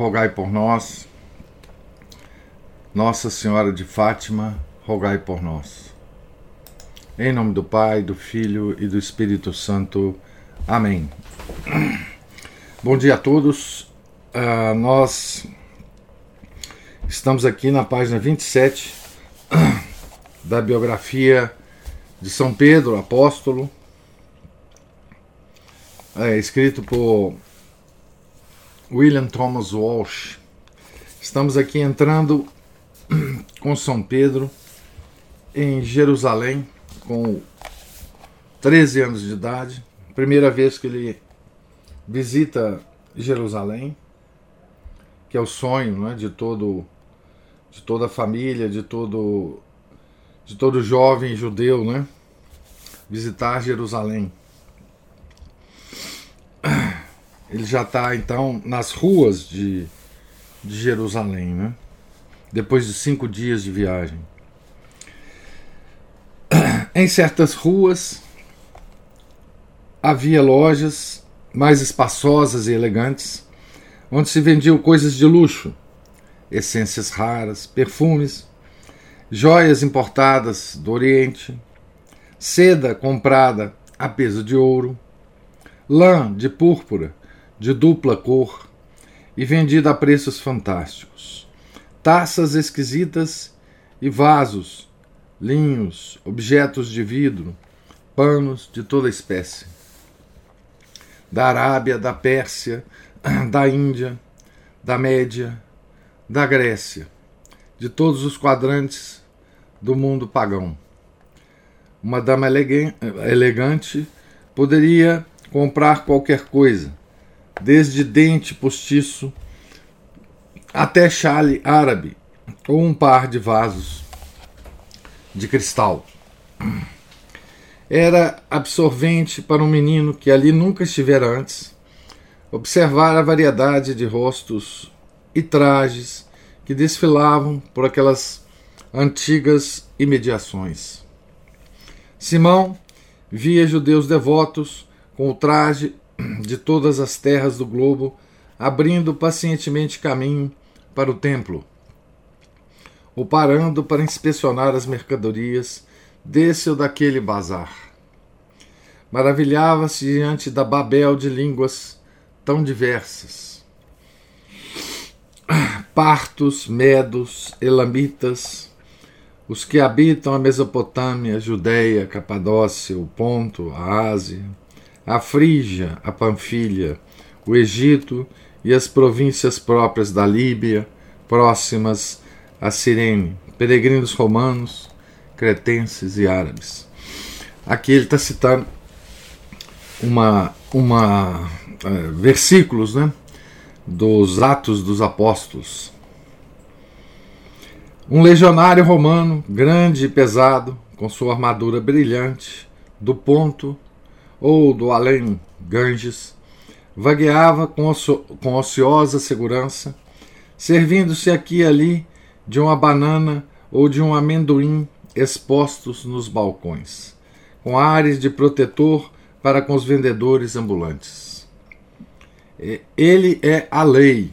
rogai por nós. Nossa Senhora de Fátima, rogai por nós. Em nome do Pai, do Filho e do Espírito Santo. Amém. Bom dia a todos. Uh, nós estamos aqui na página 27 da biografia de São Pedro, apóstolo, é, escrito por William Thomas Walsh. Estamos aqui entrando com São Pedro em Jerusalém, com 13 anos de idade. Primeira vez que ele visita Jerusalém, que é o sonho né, de todo de toda a família, de todo de todo jovem judeu, né? Visitar Jerusalém. Ele já está então nas ruas de, de Jerusalém, né? depois de cinco dias de viagem. Em certas ruas havia lojas mais espaçosas e elegantes, onde se vendiam coisas de luxo, essências raras, perfumes, joias importadas do Oriente, seda comprada a peso de ouro, lã de púrpura de dupla cor e vendida a preços fantásticos. Taças esquisitas e vasos, linhos, objetos de vidro, panos de toda espécie. Da Arábia, da Pérsia, da Índia, da Média, da Grécia, de todos os quadrantes do mundo pagão. Uma dama elegante poderia comprar qualquer coisa, desde dente postiço até chale árabe ou um par de vasos de cristal. Era absorvente para um menino que ali nunca estivera antes observar a variedade de rostos e trajes que desfilavam por aquelas antigas imediações. Simão via judeus devotos com o traje de todas as terras do globo, abrindo pacientemente caminho para o templo, ou parando para inspecionar as mercadorias desse ou daquele bazar. Maravilhava-se diante da Babel de línguas tão diversas. Partos, medos, elamitas, os que habitam a Mesopotâmia, Judéia, Capadócia, o Ponto, a Ásia, a Frígia, a Panfilha, o Egito e as províncias próprias da Líbia, próximas a Cirene, peregrinos romanos, cretenses e árabes. Aqui ele está citando uma, uma uh, versículos, né, dos Atos dos Apóstolos. Um legionário romano, grande e pesado, com sua armadura brilhante, do ponto ou do além Ganges, vagueava com, ocio com ociosa segurança, servindo-se aqui e ali de uma banana ou de um amendoim expostos nos balcões, com ares de protetor para com os vendedores ambulantes. Ele é a lei,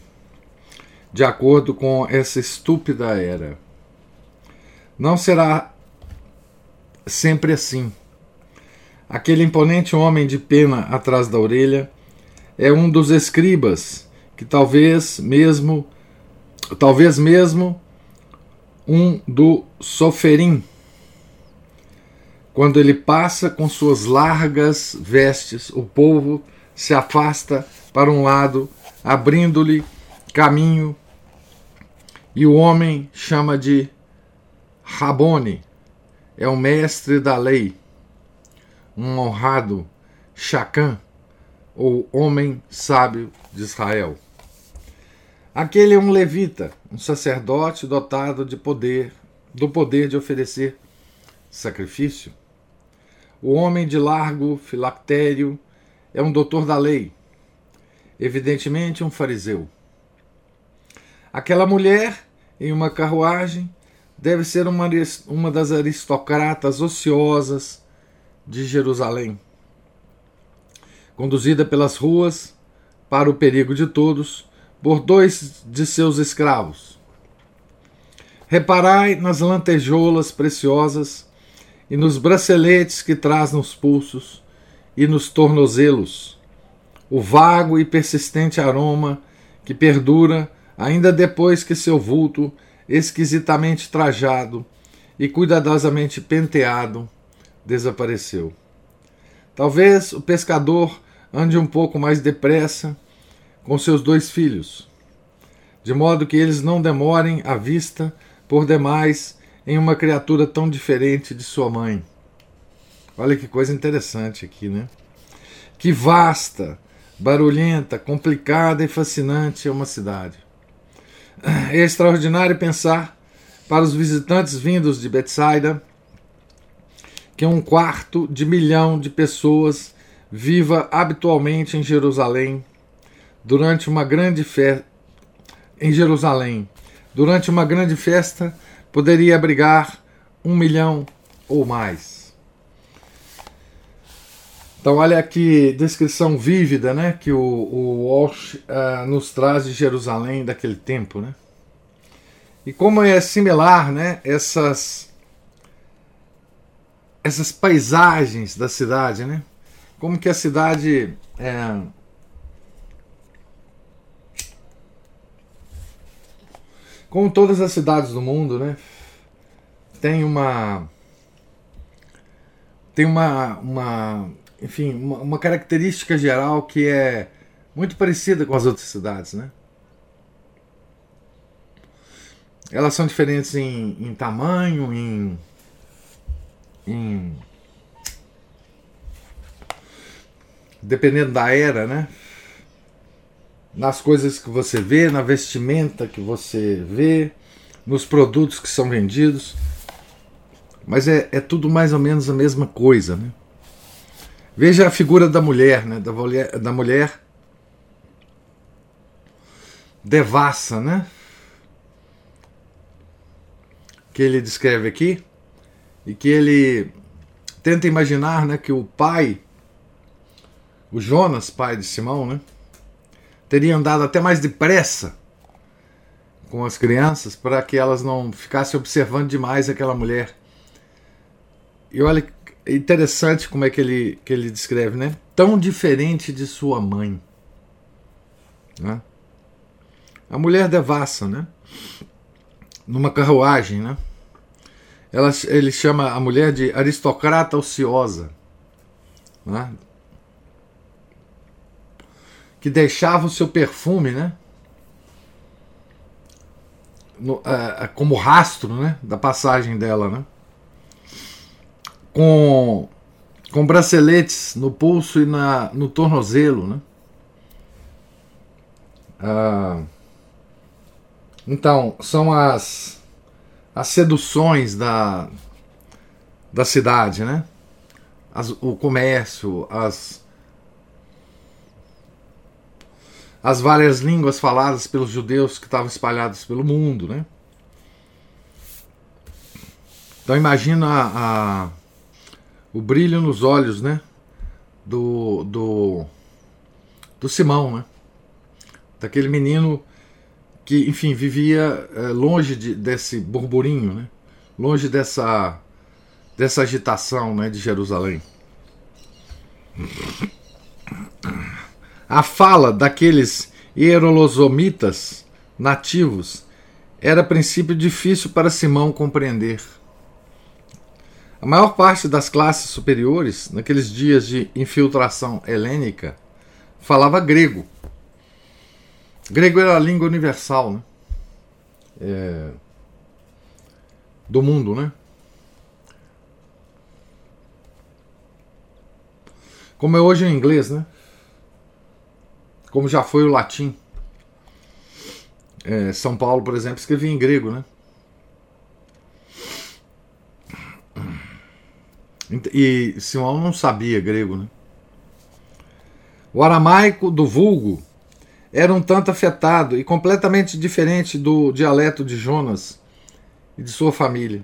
de acordo com essa estúpida era. Não será sempre assim. Aquele imponente homem de pena atrás da orelha é um dos escribas que talvez mesmo talvez mesmo um do soferim. Quando ele passa com suas largas vestes, o povo se afasta para um lado, abrindo-lhe caminho, e o homem chama de Rabone, é o mestre da lei um honrado Chacã, ou homem sábio de Israel. Aquele é um levita, um sacerdote dotado de poder, do poder de oferecer sacrifício. O homem de largo filactério é um doutor da lei, evidentemente um fariseu. Aquela mulher em uma carruagem deve ser uma, uma das aristocratas ociosas de Jerusalém. Conduzida pelas ruas, para o perigo de todos, por dois de seus escravos. Reparai nas lantejoulas preciosas e nos braceletes que traz nos pulsos e nos tornozelos, o vago e persistente aroma que perdura ainda depois que seu vulto, esquisitamente trajado e cuidadosamente penteado, desapareceu. Talvez o pescador ande um pouco mais depressa com seus dois filhos, de modo que eles não demorem à vista por demais em uma criatura tão diferente de sua mãe. Olha que coisa interessante aqui, né? Que vasta, barulhenta, complicada e fascinante é uma cidade. É extraordinário pensar para os visitantes vindos de Betsaida que um quarto de milhão de pessoas viva habitualmente em Jerusalém durante uma grande festa em Jerusalém. Durante uma grande festa poderia abrigar um milhão ou mais. Então, olha que descrição vívida né, que o, o Walsh uh, nos traz de Jerusalém daquele tempo. Né? E como é similar né, essas, essas paisagens da cidade, né? como que a cidade é, Como todas as cidades do mundo, né? Tem uma. Tem uma. uma enfim, uma, uma característica geral que é muito parecida com as outras cidades, né? Elas são diferentes em, em tamanho, em, em. Dependendo da era, né? nas coisas que você vê, na vestimenta que você vê, nos produtos que são vendidos. Mas é, é tudo mais ou menos a mesma coisa. Né? Veja a figura da mulher, né? da mulher, da mulher devassa, né? Que ele descreve aqui e que ele tenta imaginar, né, que o pai, o Jonas, pai de Simão, né, teria andado até mais depressa com as crianças para que elas não ficassem observando demais aquela mulher. E olha, é interessante como é que ele, que ele descreve, né? Tão diferente de sua mãe. Né? A mulher devassa, né? Numa carruagem, né? Ela, ele chama a mulher de aristocrata ociosa. Né? que deixava o seu perfume, né? No, uh, como rastro, né? Da passagem dela, né? Com, com braceletes no pulso e na, no tornozelo, né? Uh, então, são as, as seduções da, da cidade, né? As, o comércio, as, as várias línguas faladas pelos judeus que estavam espalhados pelo mundo, né? Então imagina a, a, o brilho nos olhos, né? Do, do, do Simão, né? Daquele menino que, enfim, vivia é, longe de, desse burburinho, né? Longe dessa, dessa agitação, né? De Jerusalém. A fala daqueles hierolosomitas nativos era a princípio difícil para Simão compreender. A maior parte das classes superiores, naqueles dias de infiltração helênica, falava grego. Grego era a língua universal né? É... do mundo, né? Como é hoje em inglês, né? como já foi o latim. é, São Paulo, por exemplo, escrevia em grego, né? E Simão não sabia grego, né? O aramaico do vulgo era um tanto afetado e completamente diferente do dialeto de Jonas e de sua família.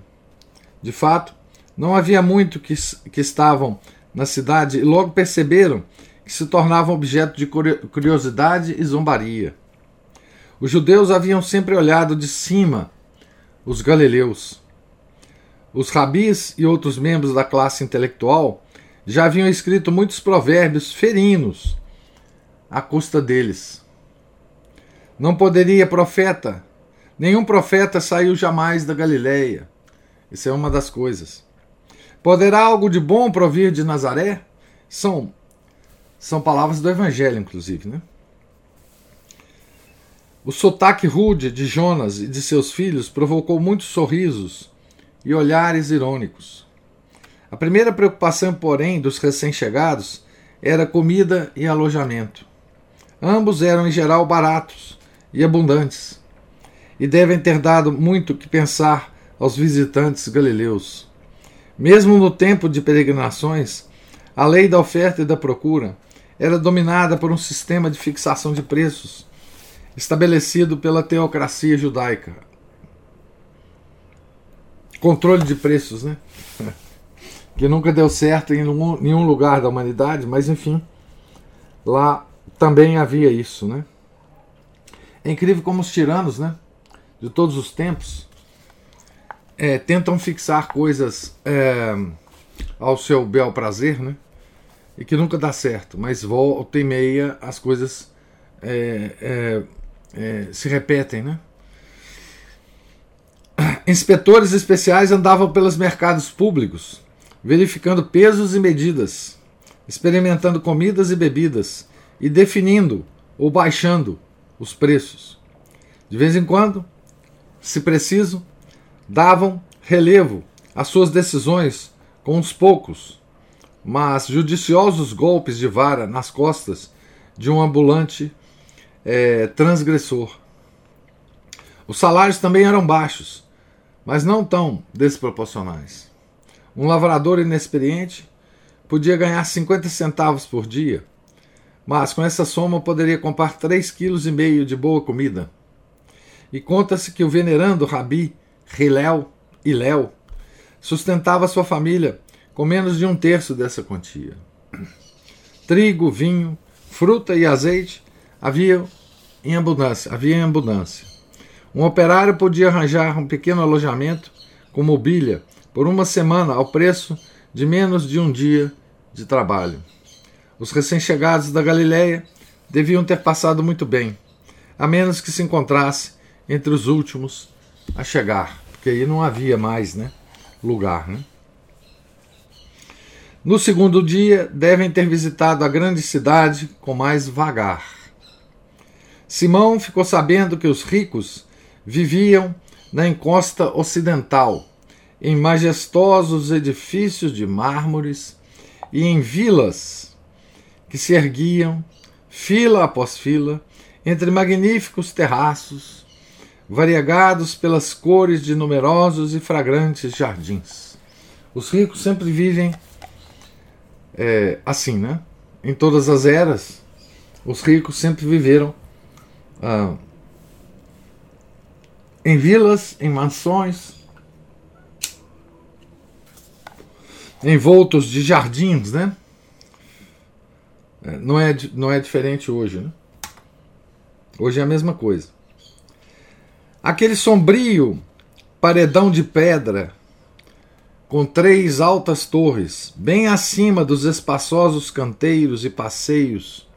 De fato, não havia muito que, que estavam na cidade e logo perceberam que se tornavam objeto de curiosidade e zombaria. Os judeus haviam sempre olhado de cima os galileus. Os rabis e outros membros da classe intelectual já haviam escrito muitos provérbios ferinos à custa deles. Não poderia profeta, nenhum profeta saiu jamais da Galileia. Isso é uma das coisas. Poderá algo de bom provir de Nazaré? São são palavras do evangelho, inclusive, né? O sotaque rude de Jonas e de seus filhos provocou muitos sorrisos e olhares irônicos. A primeira preocupação, porém, dos recém-chegados era comida e alojamento. Ambos eram, em geral, baratos e abundantes, e devem ter dado muito que pensar aos visitantes galileus. Mesmo no tempo de peregrinações, a lei da oferta e da procura era dominada por um sistema de fixação de preços estabelecido pela teocracia judaica. Controle de preços, né? que nunca deu certo em nenhum lugar da humanidade, mas enfim, lá também havia isso, né? É incrível como os tiranos, né? De todos os tempos, é, tentam fixar coisas é, ao seu bel prazer, né? E que nunca dá certo, mas volta e meia as coisas é, é é, se repetem, né? Inspetores especiais andavam pelos mercados públicos, verificando pesos e medidas, experimentando comidas e bebidas e definindo ou baixando os preços. De vez em quando, se preciso, davam relevo às suas decisões com uns poucos, mas judiciosos golpes de vara nas costas de um ambulante é, transgressor. Os salários também eram baixos, mas não tão desproporcionais. Um lavrador inexperiente podia ganhar 50 centavos por dia, mas com essa soma poderia comprar 3,5 kg de boa comida. E conta-se que o venerando Rabi Hilel, Iléu sustentava sua família com menos de um terço dessa quantia. Trigo, vinho, fruta e azeite havia em abundância, havia em abundância. Um operário podia arranjar um pequeno alojamento com mobília por uma semana ao preço de menos de um dia de trabalho. Os recém-chegados da Galiléia deviam ter passado muito bem, a menos que se encontrasse entre os últimos a chegar, porque aí não havia mais né, lugar. Né? No segundo dia, devem ter visitado a grande cidade com mais vagar. Simão ficou sabendo que os ricos viviam na encosta ocidental, em majestosos edifícios de mármores e em vilas que se erguiam, fila após fila, entre magníficos terraços, variegados pelas cores de numerosos e fragrantes jardins. Os ricos sempre vivem é, assim, né? Em todas as eras, os ricos sempre viveram ah, em vilas, em mansões, envoltos de jardins, né? É, não é, não é diferente hoje, né? Hoje é a mesma coisa. Aquele sombrio paredão de pedra com três altas torres, bem acima dos espaçosos canteiros e passeios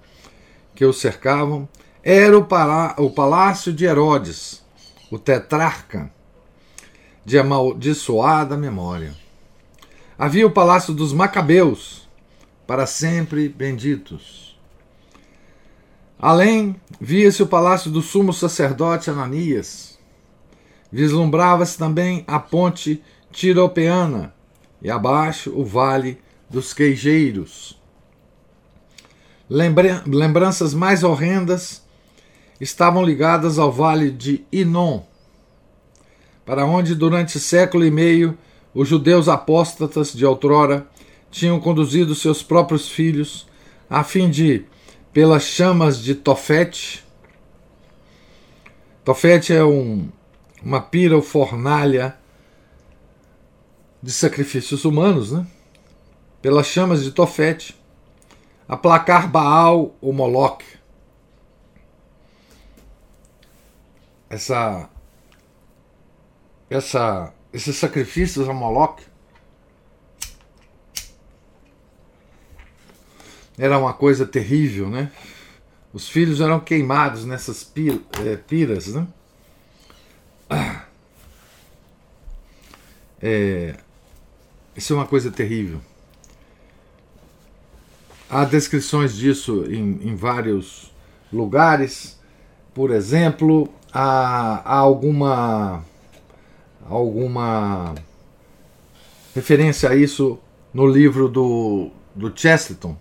que o cercavam, era o, palá o palácio de Herodes, o tetrarca, de amaldiçoada memória. Havia o palácio dos Macabeus, para sempre benditos. Além, via-se o palácio do sumo sacerdote Ananias. Vislumbrava-se também a ponte tiropeana e abaixo o vale dos queijeiros. Lembranças mais horrendas estavam ligadas ao vale de Inon, para onde durante século e meio os judeus apóstatas de outrora tinham conduzido seus próprios filhos a fim de, pelas chamas de Tofete, Tofete é um, uma pira ou fornalha de sacrifícios humanos, né? pelas chamas de Tofete, aplacar Baal ou Moloque. Essa, essa, esses sacrifícios a Moloque era uma coisa terrível, né? Os filhos eram queimados nessas é, piras, né? É, isso é uma coisa terrível. Há descrições disso em, em vários lugares. Por exemplo, há, há alguma alguma referência a isso no livro do, do Chesterton.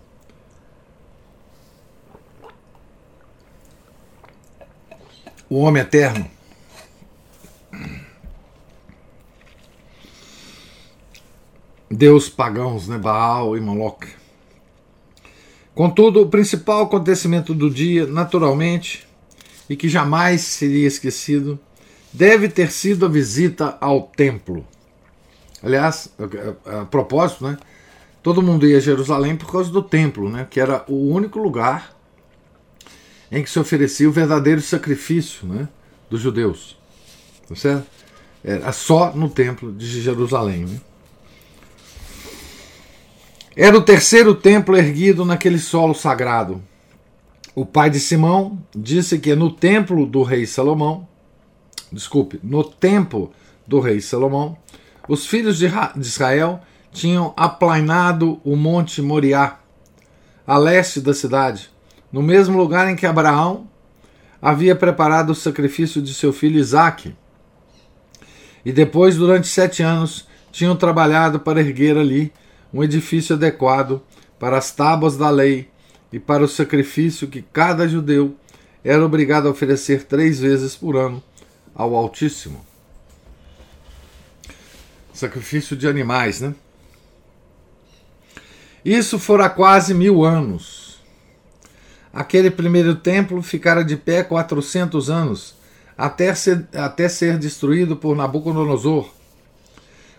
O Homem Eterno. Deus pagãos, né? Baal e Moloch. Contudo, o principal acontecimento do dia, naturalmente, e que jamais seria esquecido, deve ter sido a visita ao templo. Aliás, a, propósito, né, todo mundo ia a Jerusalém por causa do templo, né, que era o único lugar em que se oferecia o verdadeiro sacrifício né, dos judeus. Tá certo? Era só no templo de Jerusalém. Né? Era o terceiro templo erguido naquele solo sagrado. O pai de Simão disse que no templo do rei Salomão, desculpe, no templo do rei Salomão, os filhos de Israel tinham aplainado o monte Moriá, a leste da cidade, no mesmo lugar em que Abraão havia preparado o sacrifício de seu filho Isaque. E depois, durante sete anos, tinham trabalhado para erguer ali um edifício adequado para as tábuas da lei e para o sacrifício que cada judeu era obrigado a oferecer três vezes por ano ao Altíssimo. Sacrifício de animais, né? Isso fora quase mil anos. Aquele primeiro templo ficara de pé 400 anos, até ser, até ser destruído por Nabucodonosor,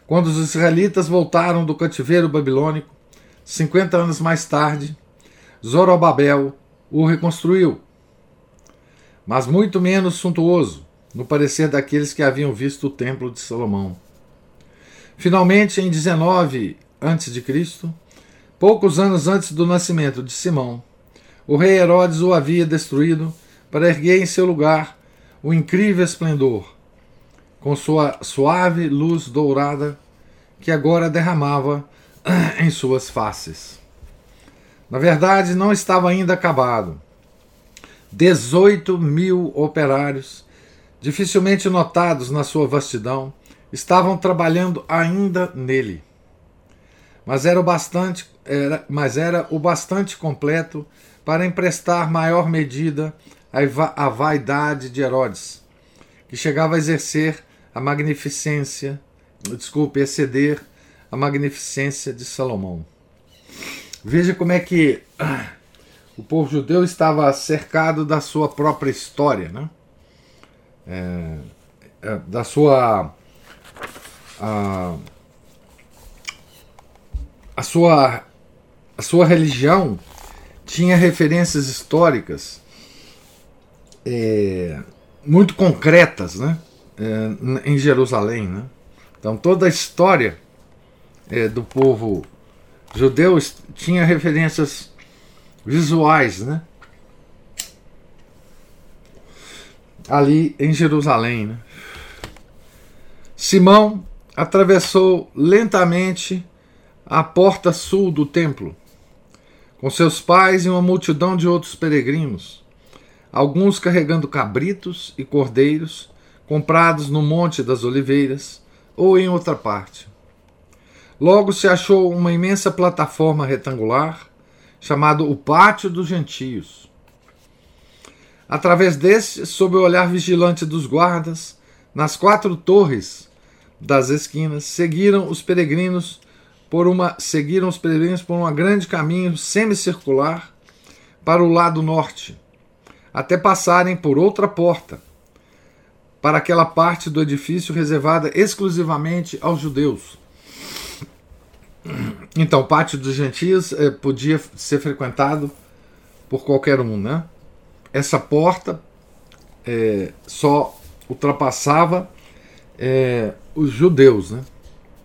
quando os israelitas voltaram do cativeiro babilônico, 50 anos mais tarde, Zorobabel o reconstruiu, mas muito menos suntuoso, no parecer daqueles que haviam visto o templo de Salomão. Finalmente, em 19 a.C., poucos anos antes do nascimento de Simão, o rei Herodes o havia destruído para erguer em seu lugar o incrível esplendor com sua suave luz dourada que agora derramava em suas faces. Na verdade, não estava ainda acabado. 18 mil operários, dificilmente notados na sua vastidão, estavam trabalhando ainda nele. Mas era o bastante, era, mas era o bastante completo para emprestar maior medida à vaidade de Herodes, que chegava a exercer a magnificência, desculpe, exceder a magnificência de Salomão. Veja como é que ah, o povo judeu estava cercado da sua própria história, né? É, é, da sua a, a sua a sua religião tinha referências históricas é, muito concretas, né? é, em Jerusalém. Né? Então toda a história é, do povo judeu tinha referências visuais, né? Ali em Jerusalém. Né? Simão atravessou lentamente a porta sul do templo, com seus pais e uma multidão de outros peregrinos, alguns carregando cabritos e cordeiros comprados no Monte das Oliveiras ou em outra parte. Logo se achou uma imensa plataforma retangular chamada o Pátio dos Gentios. Através deste, sob o olhar vigilante dos guardas, nas quatro torres das esquinas, seguiram os peregrinos por uma seguiram os peregrinos por um grande caminho semicircular para o lado norte, até passarem por outra porta, para aquela parte do edifício reservada exclusivamente aos judeus. Então, o pátio dos gentios eh, podia ser frequentado por qualquer um, né? Essa porta eh, só ultrapassava eh, os judeus, né?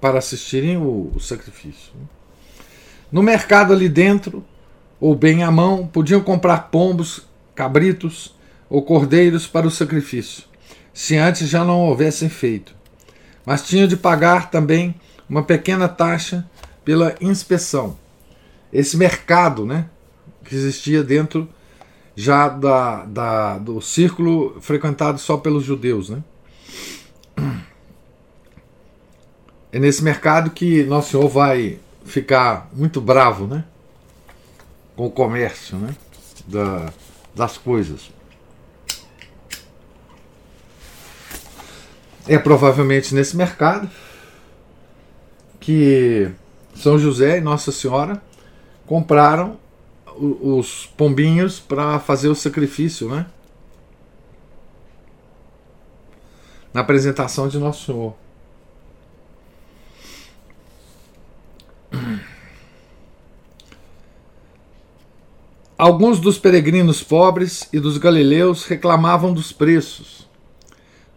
Para assistirem o, o sacrifício. No mercado ali dentro, ou bem à mão, podiam comprar pombos, cabritos ou cordeiros para o sacrifício, se antes já não houvessem feito. Mas tinham de pagar também uma pequena taxa pela inspeção. Esse mercado né, que existia dentro já da, da, do círculo frequentado só pelos judeus. Né? É nesse mercado que Nosso Senhor vai ficar muito bravo né, com o comércio né, da, das coisas. É provavelmente nesse mercado que São José e Nossa Senhora compraram os pombinhos para fazer o sacrifício, né? Na apresentação de Nosso Senhor. Alguns dos peregrinos pobres e dos galileus reclamavam dos preços.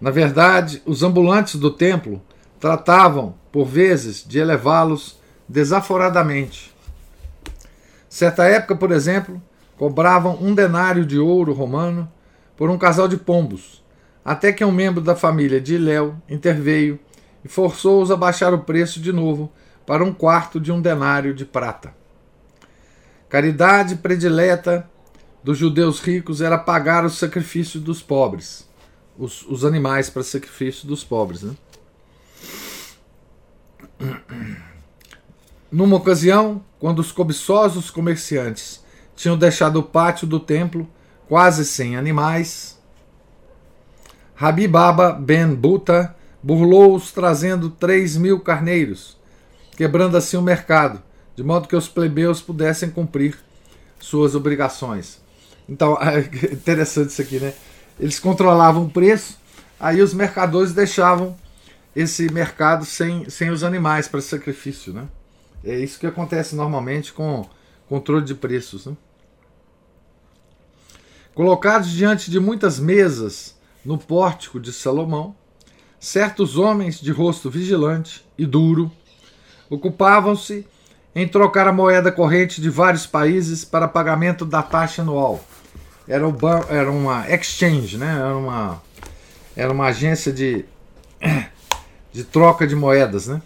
Na verdade, os ambulantes do templo tratavam, por vezes, de elevá-los desaforadamente. Certa época, por exemplo, cobravam um denário de ouro romano por um casal de pombos, até que um membro da família de Iléu interveio e forçou-os a baixar o preço de novo para um quarto de um denário de prata. Caridade predileta dos judeus ricos era pagar o sacrifício dos pobres, os, os animais para sacrifício dos pobres. Né? Numa ocasião, quando os cobiçosos comerciantes tinham deixado o pátio do templo quase sem animais, Rabi Baba ben Buta burlou-os trazendo três mil carneiros, quebrando assim o mercado, de modo que os plebeus pudessem cumprir suas obrigações. Então, é interessante isso aqui, né? Eles controlavam o preço, aí os mercadores deixavam esse mercado sem, sem os animais para sacrifício, né? É isso que acontece normalmente com controle de preços. Né? Colocados diante de muitas mesas no pórtico de Salomão, certos homens de rosto vigilante e duro ocupavam-se em trocar a moeda corrente de vários países para pagamento da taxa anual. Era, o, era uma exchange, né? era, uma, era uma agência de, de troca de moedas. Né?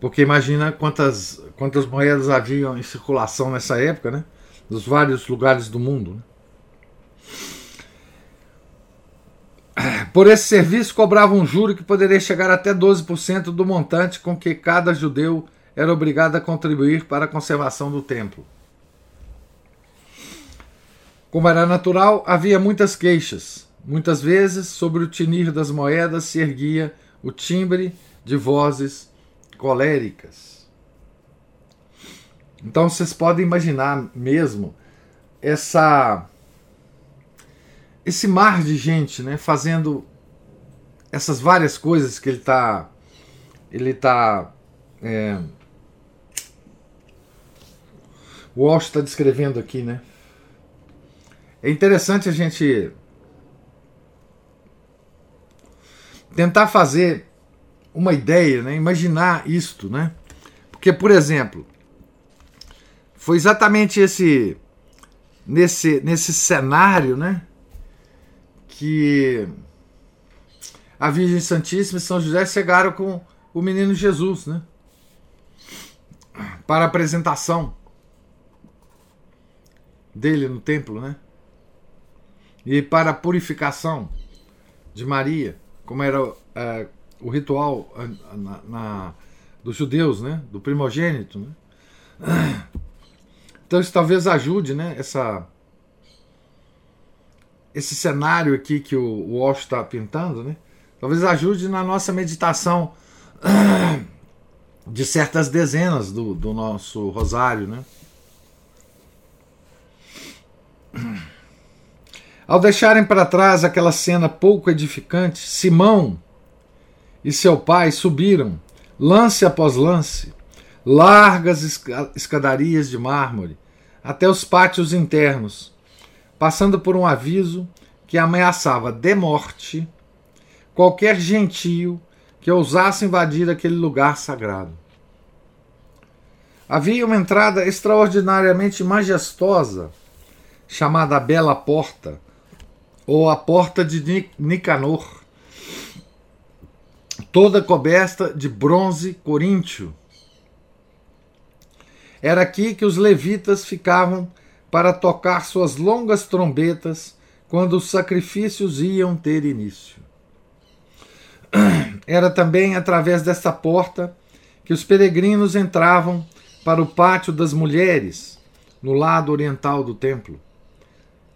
Porque imagina quantas, quantas moedas haviam em circulação nessa época, né? dos vários lugares do mundo. Né? Por esse serviço cobrava um juro que poderia chegar até 12% do montante com que cada judeu era obrigado a contribuir para a conservação do templo. Como era natural, havia muitas queixas. Muitas vezes, sobre o tinir das moedas se erguia o timbre de vozes coléricas. Então vocês podem imaginar mesmo essa esse mar de gente, né, fazendo essas várias coisas que ele está ele tá é, o Walsh está descrevendo aqui, né? É interessante a gente tentar fazer uma ideia, né? imaginar isto, né? Porque, por exemplo, foi exatamente esse nesse, nesse cenário, né? Que a Virgem Santíssima e São José chegaram com o menino Jesus, né? Para a apresentação dele no templo, né? E para a purificação de Maria, como era é, o ritual na, na, dos judeus, né? Do primogênito, né? Então isso talvez ajude, né? Essa esse cenário aqui que o Walsh está pintando, né? Talvez ajude na nossa meditação de certas dezenas do, do nosso rosário, né? Ao deixarem para trás aquela cena pouco edificante, Simão e seu pai subiram, lance após lance, largas escadarias de mármore, até os pátios internos, passando por um aviso que ameaçava de morte qualquer gentio que ousasse invadir aquele lugar sagrado. Havia uma entrada extraordinariamente majestosa, chamada Bela Porta, ou a Porta de Nicanor, toda coberta de bronze coríntio. Era aqui que os levitas ficavam para tocar suas longas trombetas quando os sacrifícios iam ter início. Era também através desta porta que os peregrinos entravam para o pátio das mulheres, no lado oriental do templo,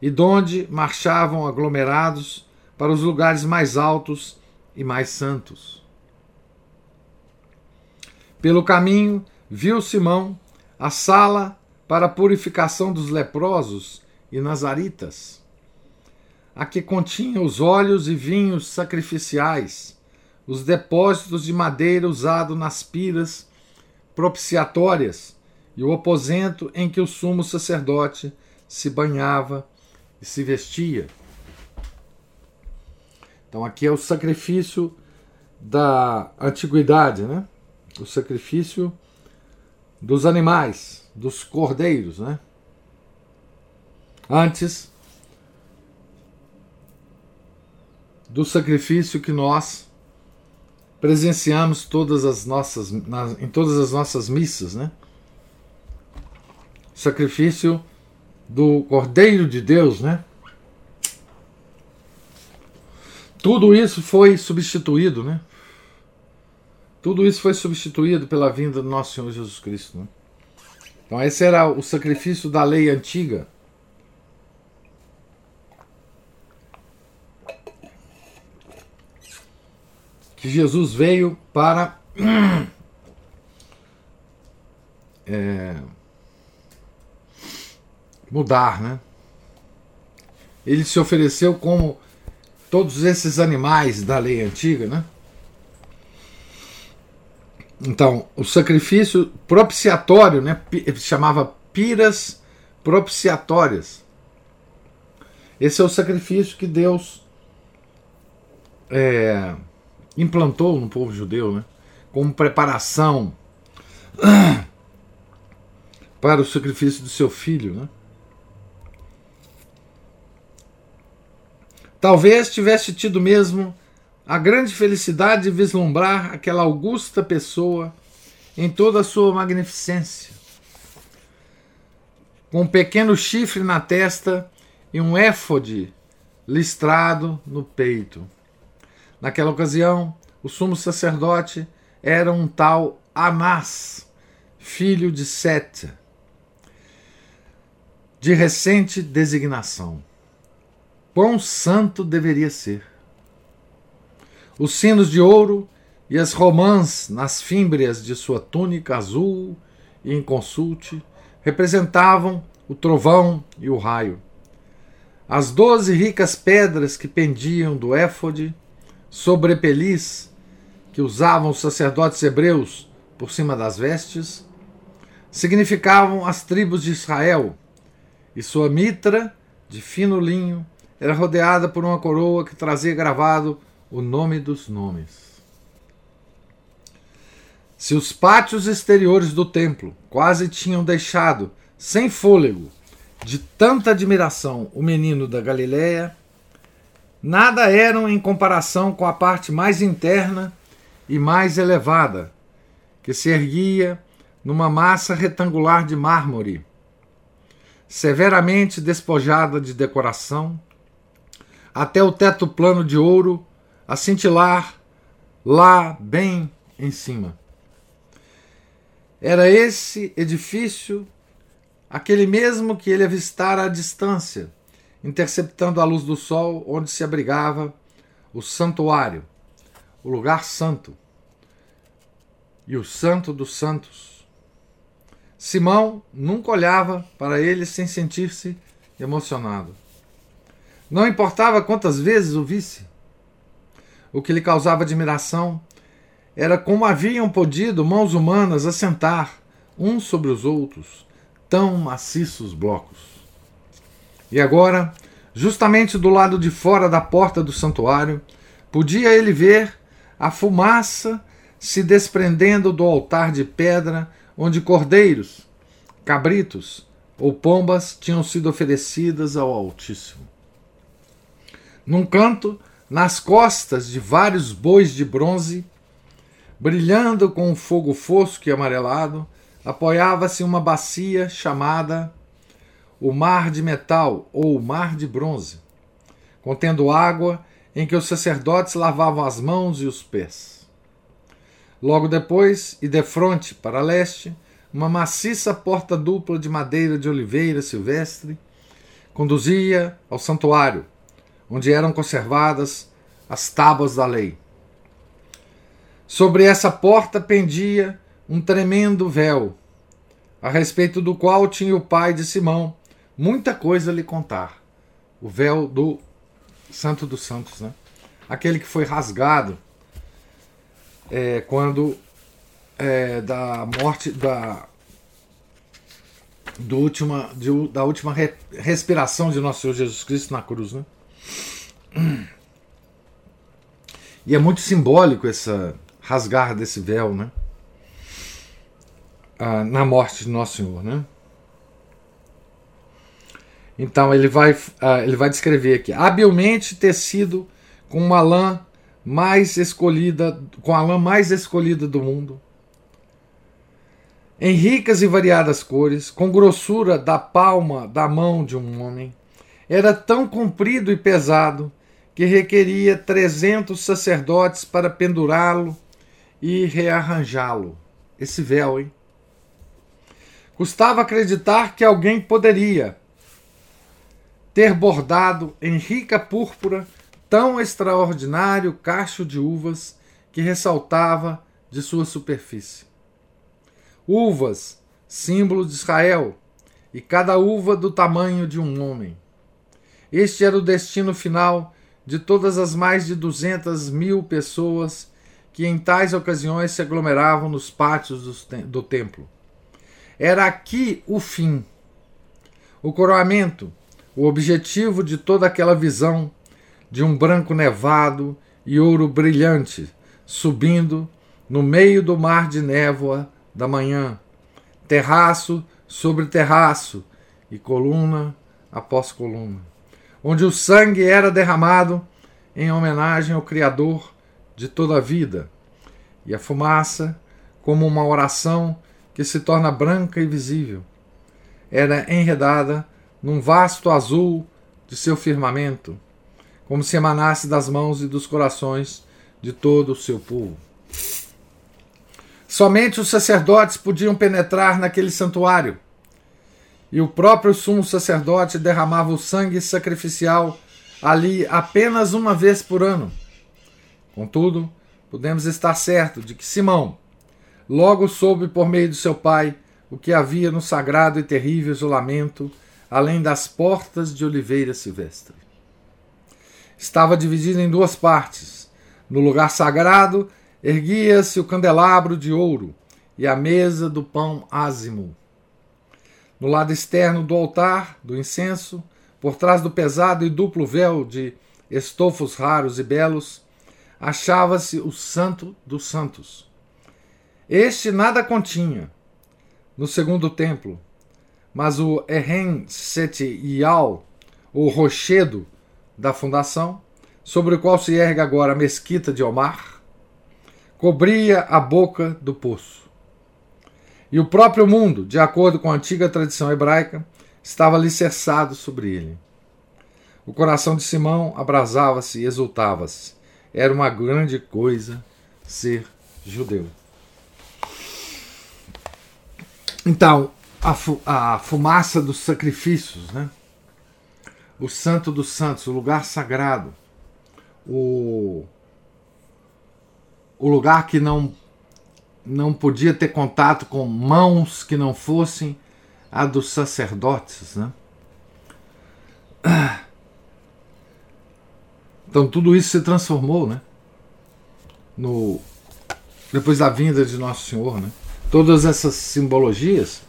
e donde marchavam aglomerados para os lugares mais altos e mais santos. Pelo caminho, viu Simão a sala para a purificação dos leprosos e nazaritas, a que continha os óleos e vinhos sacrificiais, os depósitos de madeira usado nas piras propiciatórias e o aposento em que o sumo sacerdote se banhava e se vestia. Então aqui é o sacrifício da antiguidade, né? O sacrifício dos animais, dos cordeiros, né? Antes do sacrifício que nós presenciamos todas as nossas nas, em todas as nossas missas, né? Sacrifício do Cordeiro de Deus, né? Tudo isso foi substituído, né? Tudo isso foi substituído pela vinda do nosso Senhor Jesus Cristo. Né? Então, esse era o sacrifício da lei antiga. Que Jesus veio para é, mudar, né? Ele se ofereceu como todos esses animais da lei antiga, né? Então, o sacrifício propiciatório, né, chamava piras propiciatórias. Esse é o sacrifício que Deus é, implantou no povo judeu, né, como preparação para o sacrifício do seu filho. Né. Talvez tivesse tido mesmo a grande felicidade de vislumbrar aquela augusta pessoa em toda a sua magnificência, com um pequeno chifre na testa e um éfode listrado no peito. Naquela ocasião, o sumo sacerdote era um tal Anás, filho de Sete, de recente designação. Quão santo deveria ser! Os sinos de ouro e as romãs nas fímbrias de sua túnica azul e inconsulte representavam o trovão e o raio. As doze ricas pedras que pendiam do éfode, sobrepelis, que usavam os sacerdotes hebreus por cima das vestes, significavam as tribos de Israel, e sua mitra, de fino linho, era rodeada por uma coroa que trazia gravado o nome dos nomes. Se os pátios exteriores do templo quase tinham deixado sem fôlego de tanta admiração o menino da Galiléia, nada eram em comparação com a parte mais interna e mais elevada, que se erguia numa massa retangular de mármore, severamente despojada de decoração, até o teto plano de ouro a cintilar lá bem em cima. Era esse edifício aquele mesmo que ele avistara à distância interceptando a luz do sol onde se abrigava o santuário, o lugar santo e o santo dos santos. Simão nunca olhava para ele sem sentir-se emocionado. Não importava quantas vezes o visse. O que lhe causava admiração era como haviam podido mãos humanas assentar uns sobre os outros tão maciços blocos. E agora, justamente do lado de fora da porta do santuário, podia ele ver a fumaça se desprendendo do altar de pedra onde cordeiros, cabritos ou pombas tinham sido oferecidas ao Altíssimo. Num canto, nas costas de vários bois de bronze, brilhando com um fogo fosco e amarelado, apoiava-se uma bacia chamada o Mar de Metal ou Mar de Bronze, contendo água em que os sacerdotes lavavam as mãos e os pés. Logo depois, e de frente para leste, uma maciça porta dupla de madeira de oliveira silvestre conduzia ao santuário, onde eram conservadas as tábuas da lei. Sobre essa porta pendia um tremendo véu, a respeito do qual tinha o pai de Simão muita coisa a lhe contar. O véu do Santo dos Santos, né? aquele que foi rasgado é, quando é, da morte da do última, de, da última re, respiração de nosso Senhor Jesus Cristo na cruz, né? E é muito simbólico essa rasgar desse véu, né? Ah, na morte de Nosso Senhor, né? Então ele vai, ah, ele vai descrever aqui, habilmente tecido com uma lã mais escolhida, com a lã mais escolhida do mundo, em ricas e variadas cores, com grossura da palma da mão de um homem, era tão comprido e pesado que requeria trezentos sacerdotes para pendurá-lo e rearranjá-lo. Esse véu, hein? Custava acreditar que alguém poderia ter bordado em rica púrpura tão extraordinário cacho de uvas que ressaltava de sua superfície. Uvas, símbolo de Israel, e cada uva do tamanho de um homem. Este era o destino final de todas as mais de duzentas mil pessoas que em tais ocasiões se aglomeravam nos pátios do templo. Era aqui o fim, o coroamento, o objetivo de toda aquela visão de um branco nevado e ouro brilhante subindo no meio do mar de névoa da manhã, terraço sobre terraço e coluna após coluna, onde o sangue era derramado em homenagem ao Criador de toda a vida, e a fumaça, como uma oração que se torna branca e visível, era enredada num vasto azul de seu firmamento, como se emanasse das mãos e dos corações de todo o seu povo. Somente os sacerdotes podiam penetrar naquele santuário, e o próprio sumo sacerdote derramava o sangue sacrificial ali apenas uma vez por ano. Contudo, podemos estar certos de que Simão logo soube por meio de seu pai o que havia no sagrado e terrível isolamento além das portas de oliveira silvestre. Estava dividido em duas partes. No lugar sagrado erguia-se o candelabro de ouro e a mesa do pão ázimo. No lado externo do altar, do incenso, por trás do pesado e duplo véu de estofos raros e belos, achava-se o Santo dos Santos. Este nada continha. No segundo templo, mas o Eren Seti Yal, o rochedo da fundação, sobre o qual se ergue agora a mesquita de Omar, cobria a boca do poço. E o próprio mundo, de acordo com a antiga tradição hebraica, estava alicerçado sobre ele. O coração de Simão abrasava-se e exultava-se. Era uma grande coisa ser judeu. Então, a, fu a fumaça dos sacrifícios, né? o Santo dos Santos, o lugar sagrado, o, o lugar que não, não podia ter contato com mãos que não fossem a dos sacerdotes. Né? Então tudo isso se transformou, né? No, depois da vinda de Nosso Senhor, né? Todas essas simbologias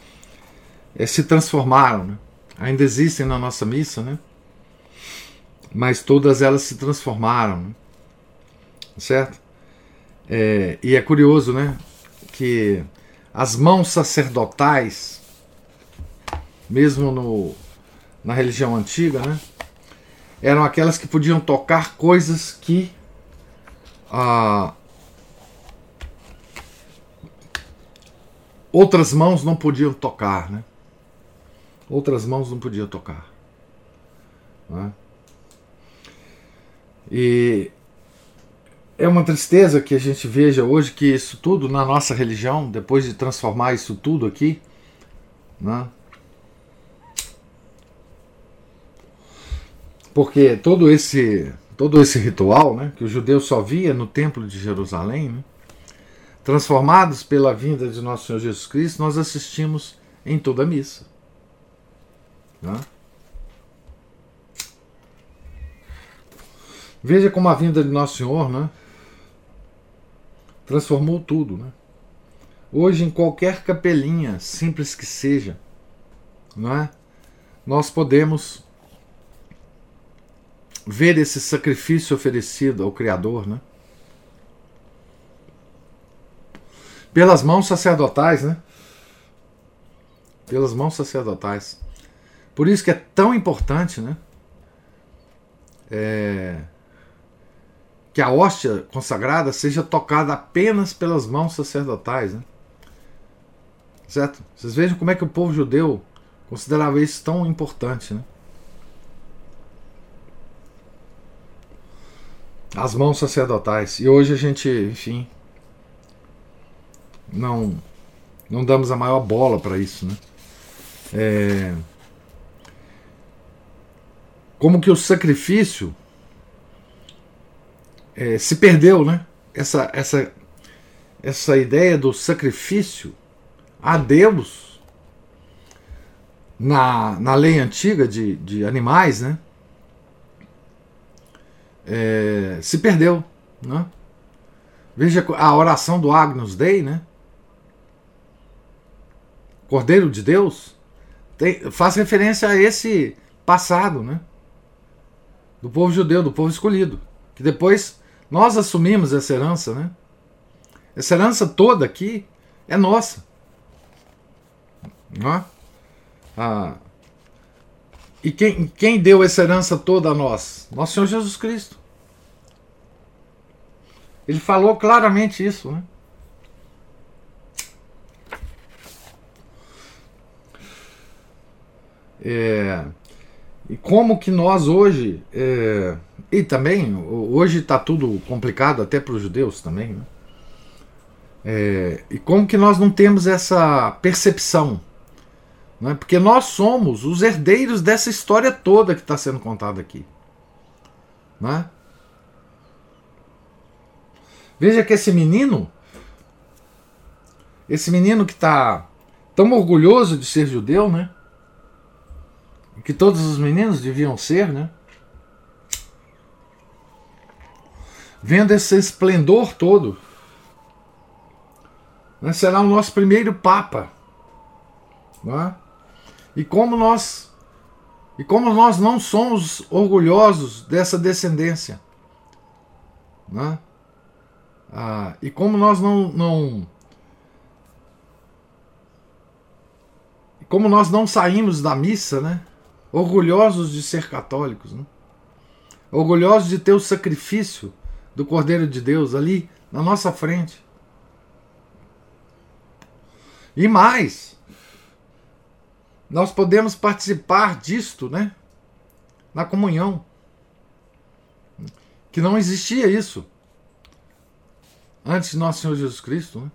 é, se transformaram, né? ainda existem na nossa missa, né? mas todas elas se transformaram, né? certo? É, e é curioso, né, que as mãos sacerdotais, mesmo no, na religião antiga, né, eram aquelas que podiam tocar coisas que ah, outras mãos não podiam tocar, né? outras mãos não podiam tocar. Né? E é uma tristeza que a gente veja hoje que isso tudo na nossa religião, depois de transformar isso tudo aqui, né? porque todo esse todo esse ritual, né, que o judeu só via no templo de Jerusalém, né, transformados pela vinda de nosso Senhor Jesus Cristo, nós assistimos em toda a missa. Né? Veja como a vinda de Nosso Senhor né, transformou tudo. Né? Hoje, em qualquer capelinha, simples que seja, não é? nós podemos ver esse sacrifício oferecido ao Criador, né? Pelas mãos sacerdotais, né? Pelas mãos sacerdotais. Por isso que é tão importante, né? É, que a hóstia consagrada seja tocada apenas pelas mãos sacerdotais, né? Certo? Vocês vejam como é que o povo judeu considerava isso tão importante, né? As mãos sacerdotais. E hoje a gente, enfim, não não damos a maior bola para isso, né? É, como que o sacrifício é, se perdeu, né? Essa, essa, essa ideia do sacrifício a Deus na, na lei antiga de, de animais, né? É, se perdeu, né? Veja a oração do Agnus Dei, né? Cordeiro de Deus tem, faz referência a esse passado, né? do povo judeu, do povo escolhido. Que depois nós assumimos essa herança, né? Essa herança toda aqui é nossa. Não é? Ah, e quem, quem deu essa herança toda a nós? Nosso Senhor Jesus Cristo. Ele falou claramente isso, né? É, e como que nós hoje. É, e também, hoje está tudo complicado até para os judeus também. Né? É, e como que nós não temos essa percepção? Né? Porque nós somos os herdeiros dessa história toda que está sendo contada aqui. Né? Veja que esse menino, esse menino que está tão orgulhoso de ser judeu, né? Que todos os meninos deviam ser, né? Vendo esse esplendor todo, né? será o nosso primeiro Papa. Né? E como nós e como nós não somos orgulhosos dessa descendência, né? Ah, e como nós não, não como nós não saímos da missa, né? Orgulhosos de ser católicos, né? orgulhosos de ter o sacrifício do Cordeiro de Deus ali na nossa frente. E mais, nós podemos participar disto, né? Na comunhão. Que não existia isso antes de nosso Senhor Jesus Cristo, né?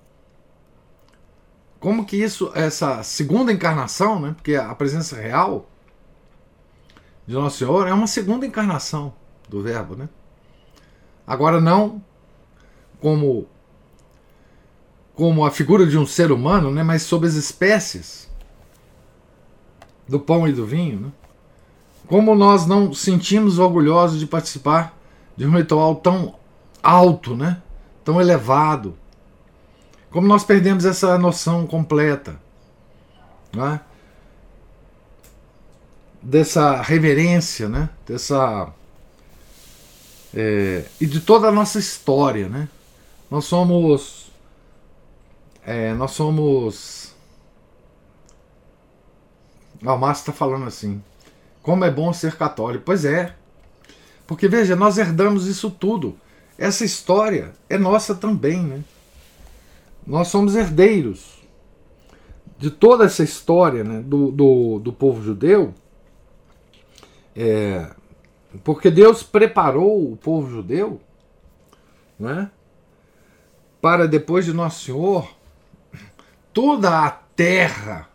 Como que isso, essa segunda encarnação, né? Porque a presença real de Nosso Senhor é uma segunda encarnação do Verbo, né? Agora não como como a figura de um ser humano, né, mas sobre as espécies do pão e do vinho, né? Como nós não sentimos orgulhosos de participar de um ritual tão alto, né? Tão elevado. Como nós perdemos essa noção completa, né? Dessa reverência, né? Dessa é, e de toda a nossa história, né? Nós somos é, nós somos. O Márcio está falando assim. Como é bom ser católico. Pois é. Porque veja, nós herdamos isso tudo. Essa história é nossa também, né? Nós somos herdeiros de toda essa história né, do, do, do povo judeu. É, porque Deus preparou o povo judeu né, para depois de Nosso Senhor toda a Terra,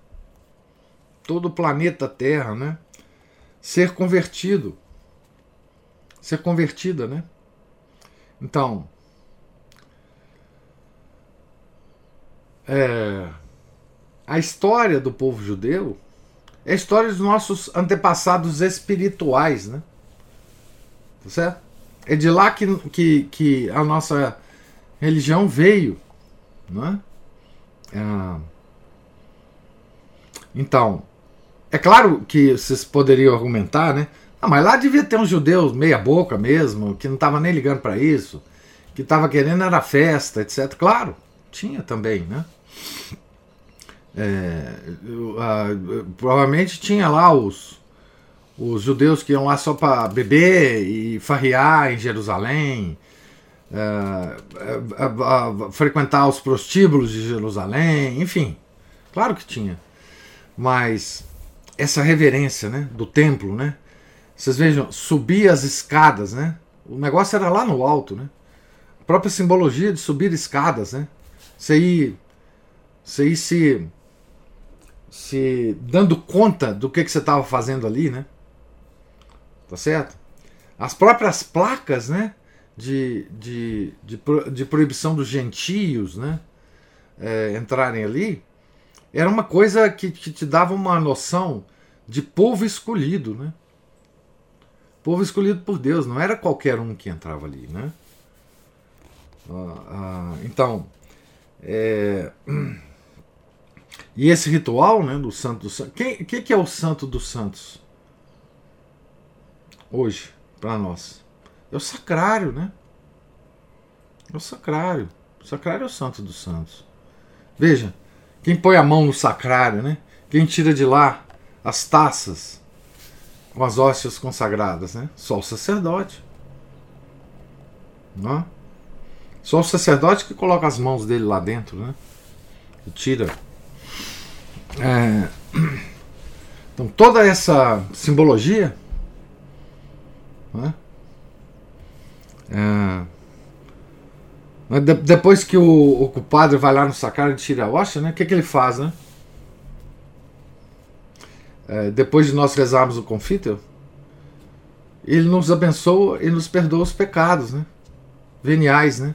todo o planeta Terra, né? Ser convertido. Ser convertida, né? Então, é, a história do povo judeu é a história dos nossos antepassados espirituais, né? Tá certo? É de lá que, que, que a nossa religião veio, não é? Então, é claro que vocês poderiam argumentar, né? Ah, mas lá devia ter um judeu meia boca mesmo, que não estava nem ligando para isso, que estava querendo era festa, etc. Claro, tinha também, né? É, provavelmente tinha lá os, os judeus que iam lá só para beber e farrear em Jerusalém, uh, uh, frequentar os prostíbulos de Jerusalém, enfim, claro que tinha. Mas essa reverência né, do templo, né? Vocês vejam, subir as escadas, né? O negócio era lá no alto, né? A própria simbologia de subir escadas, né? Você ir, você ir se, se dando conta do que, que você estava fazendo ali, né? Tá certo? As próprias placas, né? de, de, de, de proibição dos gentios né, é, entrarem ali, era uma coisa que, que te dava uma noção de povo escolhido, né? Povo escolhido por Deus, não era qualquer um que entrava ali, né? Ah, ah, então, é, e esse ritual, né, do Santo dos Santos, quem que, é o Santo dos Santos hoje para nós? É o sacrário, né? É o sacrário. O sacrário é o santo dos santos. Veja, quem põe a mão no sacrário, né? Quem tira de lá as taças com as hóstias consagradas, né? Só o sacerdote. Não? Só o sacerdote que coloca as mãos dele lá dentro, né? E tira. É... Então toda essa simbologia né? É... De depois que o, o padre vai lá no sacrário e tira a hóstia, né? O que, que ele faz, né? É, depois de nós rezarmos o confítel, ele nos abençoa e nos perdoa os pecados, né? Veniais, né?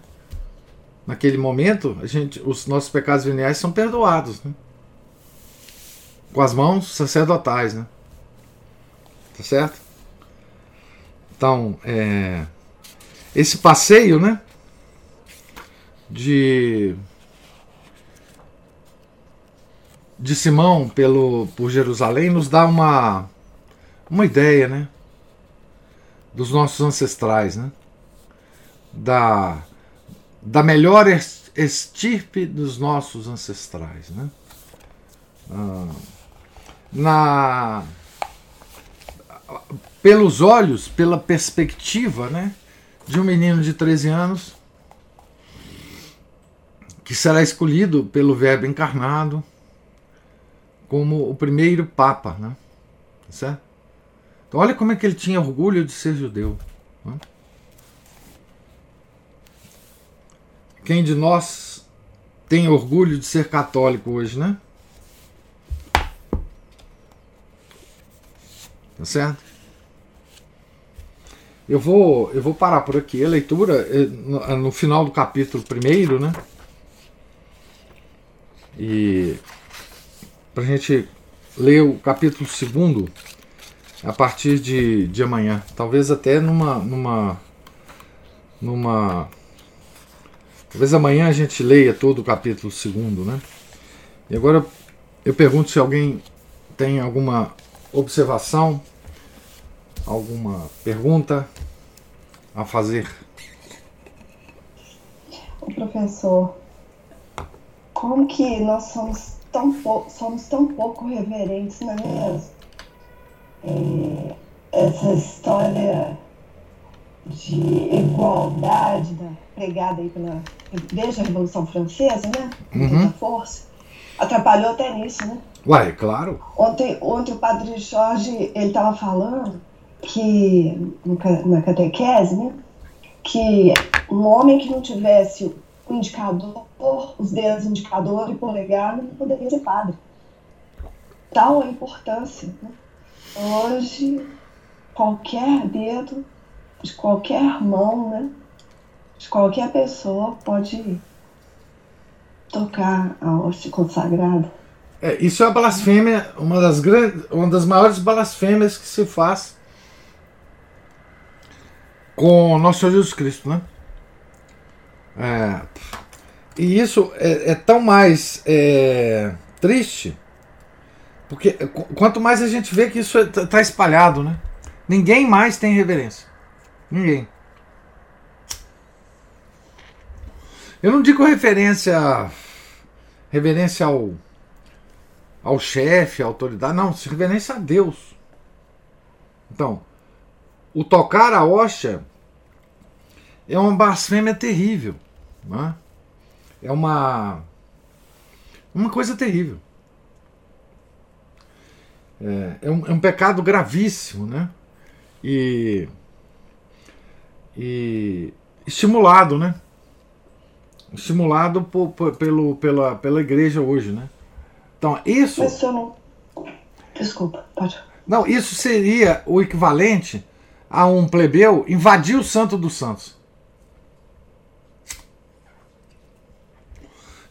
Naquele momento, a gente, os nossos pecados veniais são perdoados, né? Com as mãos sacerdotais, né? Tá certo? Então, é esse passeio, né? De de Simão pelo por Jerusalém nos dá uma uma ideia, né? Dos nossos ancestrais, né? Da da melhor estirpe dos nossos ancestrais, né? Ah, na pelos olhos, pela perspectiva, né? de um menino de 13 anos que será escolhido pelo Verbo encarnado como o primeiro Papa, né? Certo? Então, olha como é que ele tinha orgulho de ser judeu. Né? Quem de nós tem orgulho de ser católico hoje, né? Tá certo? Eu vou, eu vou parar por aqui. A leitura eh, no, no final do capítulo primeiro, né? E para a gente ler o capítulo segundo a partir de, de amanhã, talvez até numa numa numa talvez amanhã a gente leia todo o capítulo segundo, né? E agora eu pergunto se alguém tem alguma observação, alguma pergunta a fazer. O professor, como que nós somos tão, somos tão pouco reverentes, não é mesmo? Essa história de igualdade da, pregada aí pela, desde a Revolução Francesa, né? Uhum. força, atrapalhou até nisso, né? Uai, claro. Ontem, ontem o padre Jorge, ele estava falando que, na catequese, né? Que um homem que não tivesse o indicador, os dedos indicador e polegar, não poderia ser padre. Tal a importância. Né? Hoje, qualquer dedo, de qualquer mão, né? de qualquer pessoa pode tocar a hóstia consagrada. É, isso é a blasfêmia, uma das, grandes, uma das maiores blasfêmias que se faz com nosso Senhor Jesus Cristo, né? É, e isso é, é tão mais é, triste, porque quanto mais a gente vê que isso está tá espalhado, né? Ninguém mais tem reverência. Ninguém. Eu não digo referência reverência ao ao chefe, à autoridade, não, reverência a Deus. Então, o tocar a hóstia é uma blasfêmia terrível. Né? É uma, uma coisa terrível. É, é, um, é um pecado gravíssimo, né? E, e estimulado, né? Estimulado por, por, pelo, pela, pela igreja hoje, né? Então, isso. Mas eu não. Desculpa, pode. Não, isso seria o equivalente a um plebeu invadir o Santo dos Santos.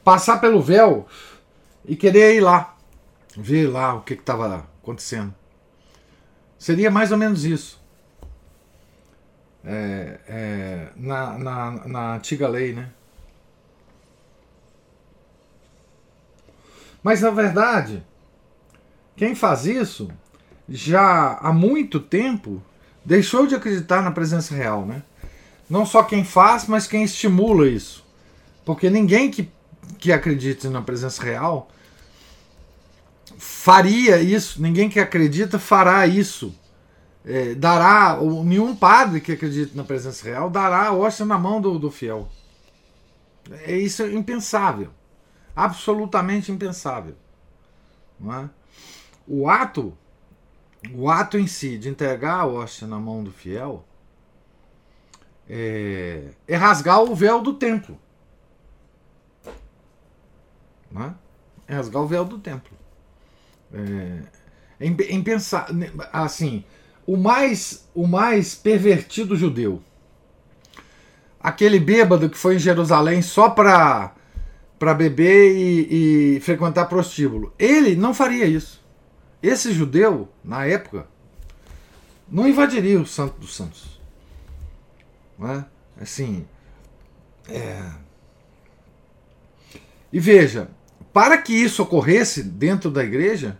Passar pelo véu e querer ir lá, ver lá o que estava acontecendo. Seria mais ou menos isso. É, é, na, na, na antiga lei, né? Mas na verdade, quem faz isso já há muito tempo deixou de acreditar na presença real, né? Não só quem faz, mas quem estimula isso. Porque ninguém que, que acredita na presença real faria isso, ninguém que acredita fará isso. É, dará, nenhum padre que acredita na presença real dará a hóstia na mão do, do fiel. É isso é impensável. Absolutamente impensável. É? O ato o ato em si de entregar a hóstia na mão do fiel é, é rasgar o véu do templo. Né? É rasgar o véu do templo. É, em, em pensar assim, o mais o mais pervertido judeu, aquele bêbado que foi em Jerusalém só para para beber e, e frequentar prostíbulo, ele não faria isso. Esse judeu, na época, não invadiria o Santo dos Santos. Não é? Assim. É... E veja, para que isso ocorresse dentro da igreja,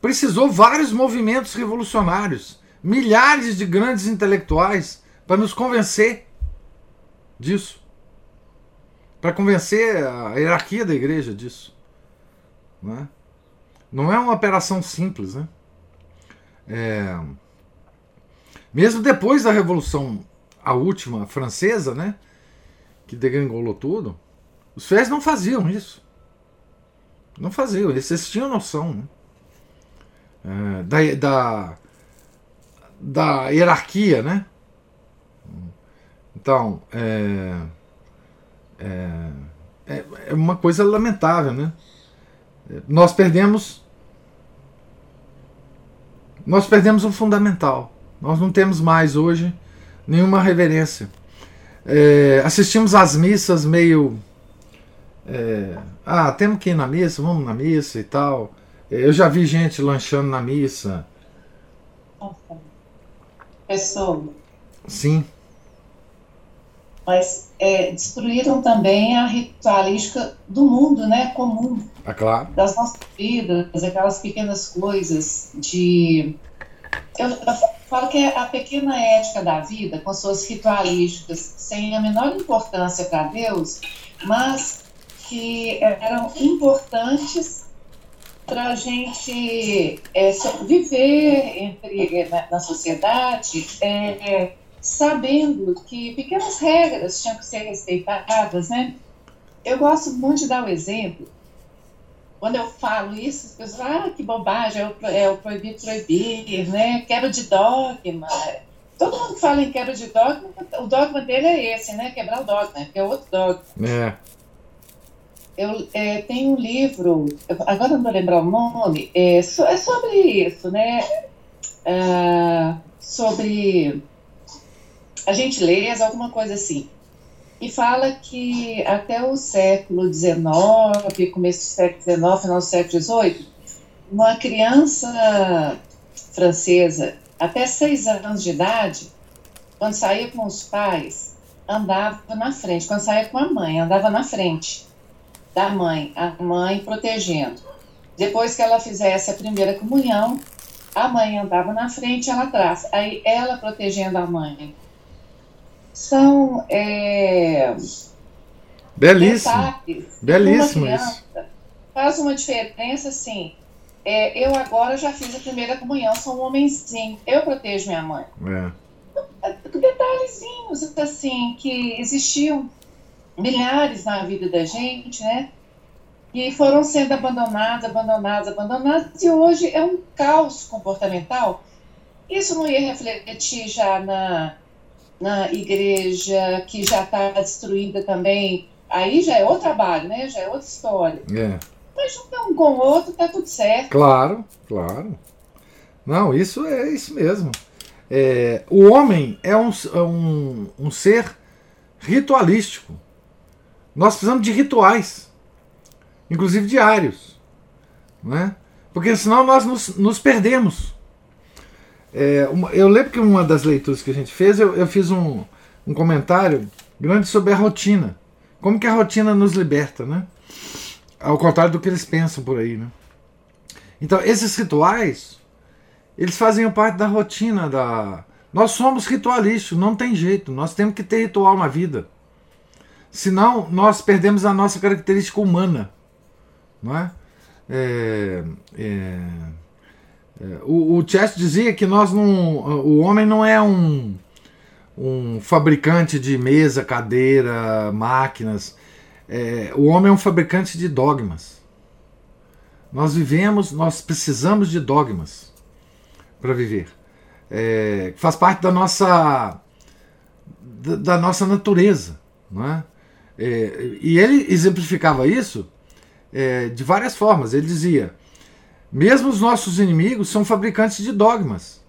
precisou vários movimentos revolucionários, milhares de grandes intelectuais para nos convencer disso. Para convencer a hierarquia da igreja disso. Não é? Não é uma operação simples, né? É... Mesmo depois da Revolução, a última francesa, né? Que degringolou tudo, os fiéis não faziam isso. Não faziam, eles tinham noção, né? É, da, da, da hierarquia, né? Então, é, é, é, é uma coisa lamentável, né? Nós perdemos nós perdemos o fundamental. Nós não temos mais hoje nenhuma reverência. É, assistimos às missas meio. É, ah, temos que ir na missa, vamos na missa e tal. Eu já vi gente lanchando na missa. Pessoa. Sim. Mas é, destruíram também a ritualística do mundo, né? Comum. É claro. Das nossas vidas, aquelas pequenas coisas de. Eu, eu falo que é a pequena ética da vida, com suas ritualísticas, sem a menor importância para Deus, mas que eram importantes para a gente é, viver entre, na, na sociedade, é, sabendo que pequenas regras tinham que ser respeitadas, né? Eu gosto muito de dar o exemplo. Quando eu falo isso, as pessoas ah, que bobagem, é o, é o proibir proibir, né? Quebra de dogma. Todo mundo fala em quebra de dogma, o dogma dele é esse, né? Quebrar o dogma, que é outro dogma. É. Eu é, tenho um livro, agora não vou lembrar o nome, é, so, é sobre isso, né? É, sobre a gentileza, alguma coisa assim. E fala que até o século XIX, começo do século XIX, final do século XVIII, uma criança francesa, até seis anos de idade, quando saía com os pais, andava na frente. Quando saía com a mãe, andava na frente da mãe, a mãe protegendo. Depois que ela fizesse a primeira comunhão, a mãe andava na frente, ela atrás. Aí ela protegendo a mãe são é, belíssimo, belíssimo isso. Faz uma diferença, assim. É, eu agora já fiz a primeira comunhão, sou um homenzinho, eu protejo minha mãe. É. Detalhezinhos, assim, que existiam milhares na vida da gente, né? E foram sendo abandonados, abandonados, abandonados, e hoje é um caos comportamental. Isso não ia refletir já na, na igreja que já está destruída também, aí já é outro trabalho, né? Já é outra história. É. Mas juntar um com o outro, tá tudo certo. Claro, claro. Não, isso é isso mesmo. É, o homem é um, é um, um ser ritualístico. Nós precisamos de rituais, inclusive diários, né? porque senão nós nos, nos perdemos. É, uma, eu lembro que uma das leituras que a gente fez, eu, eu fiz um, um comentário grande sobre a rotina. Como que a rotina nos liberta, né? Ao contrário do que eles pensam por aí, né? Então, esses rituais, eles fazem parte da rotina da... Nós somos ritualísticos, não tem jeito. Nós temos que ter ritual na vida. Senão, nós perdemos a nossa característica humana. Não é, é é, o, o Chess dizia que nós não, o homem não é um, um fabricante de mesa, cadeira, máquinas. É, o homem é um fabricante de dogmas. Nós vivemos, nós precisamos de dogmas para viver. É, faz parte da nossa da, da nossa natureza, não é? é? e ele exemplificava isso é, de várias formas. Ele dizia mesmo os nossos inimigos são fabricantes de dogmas.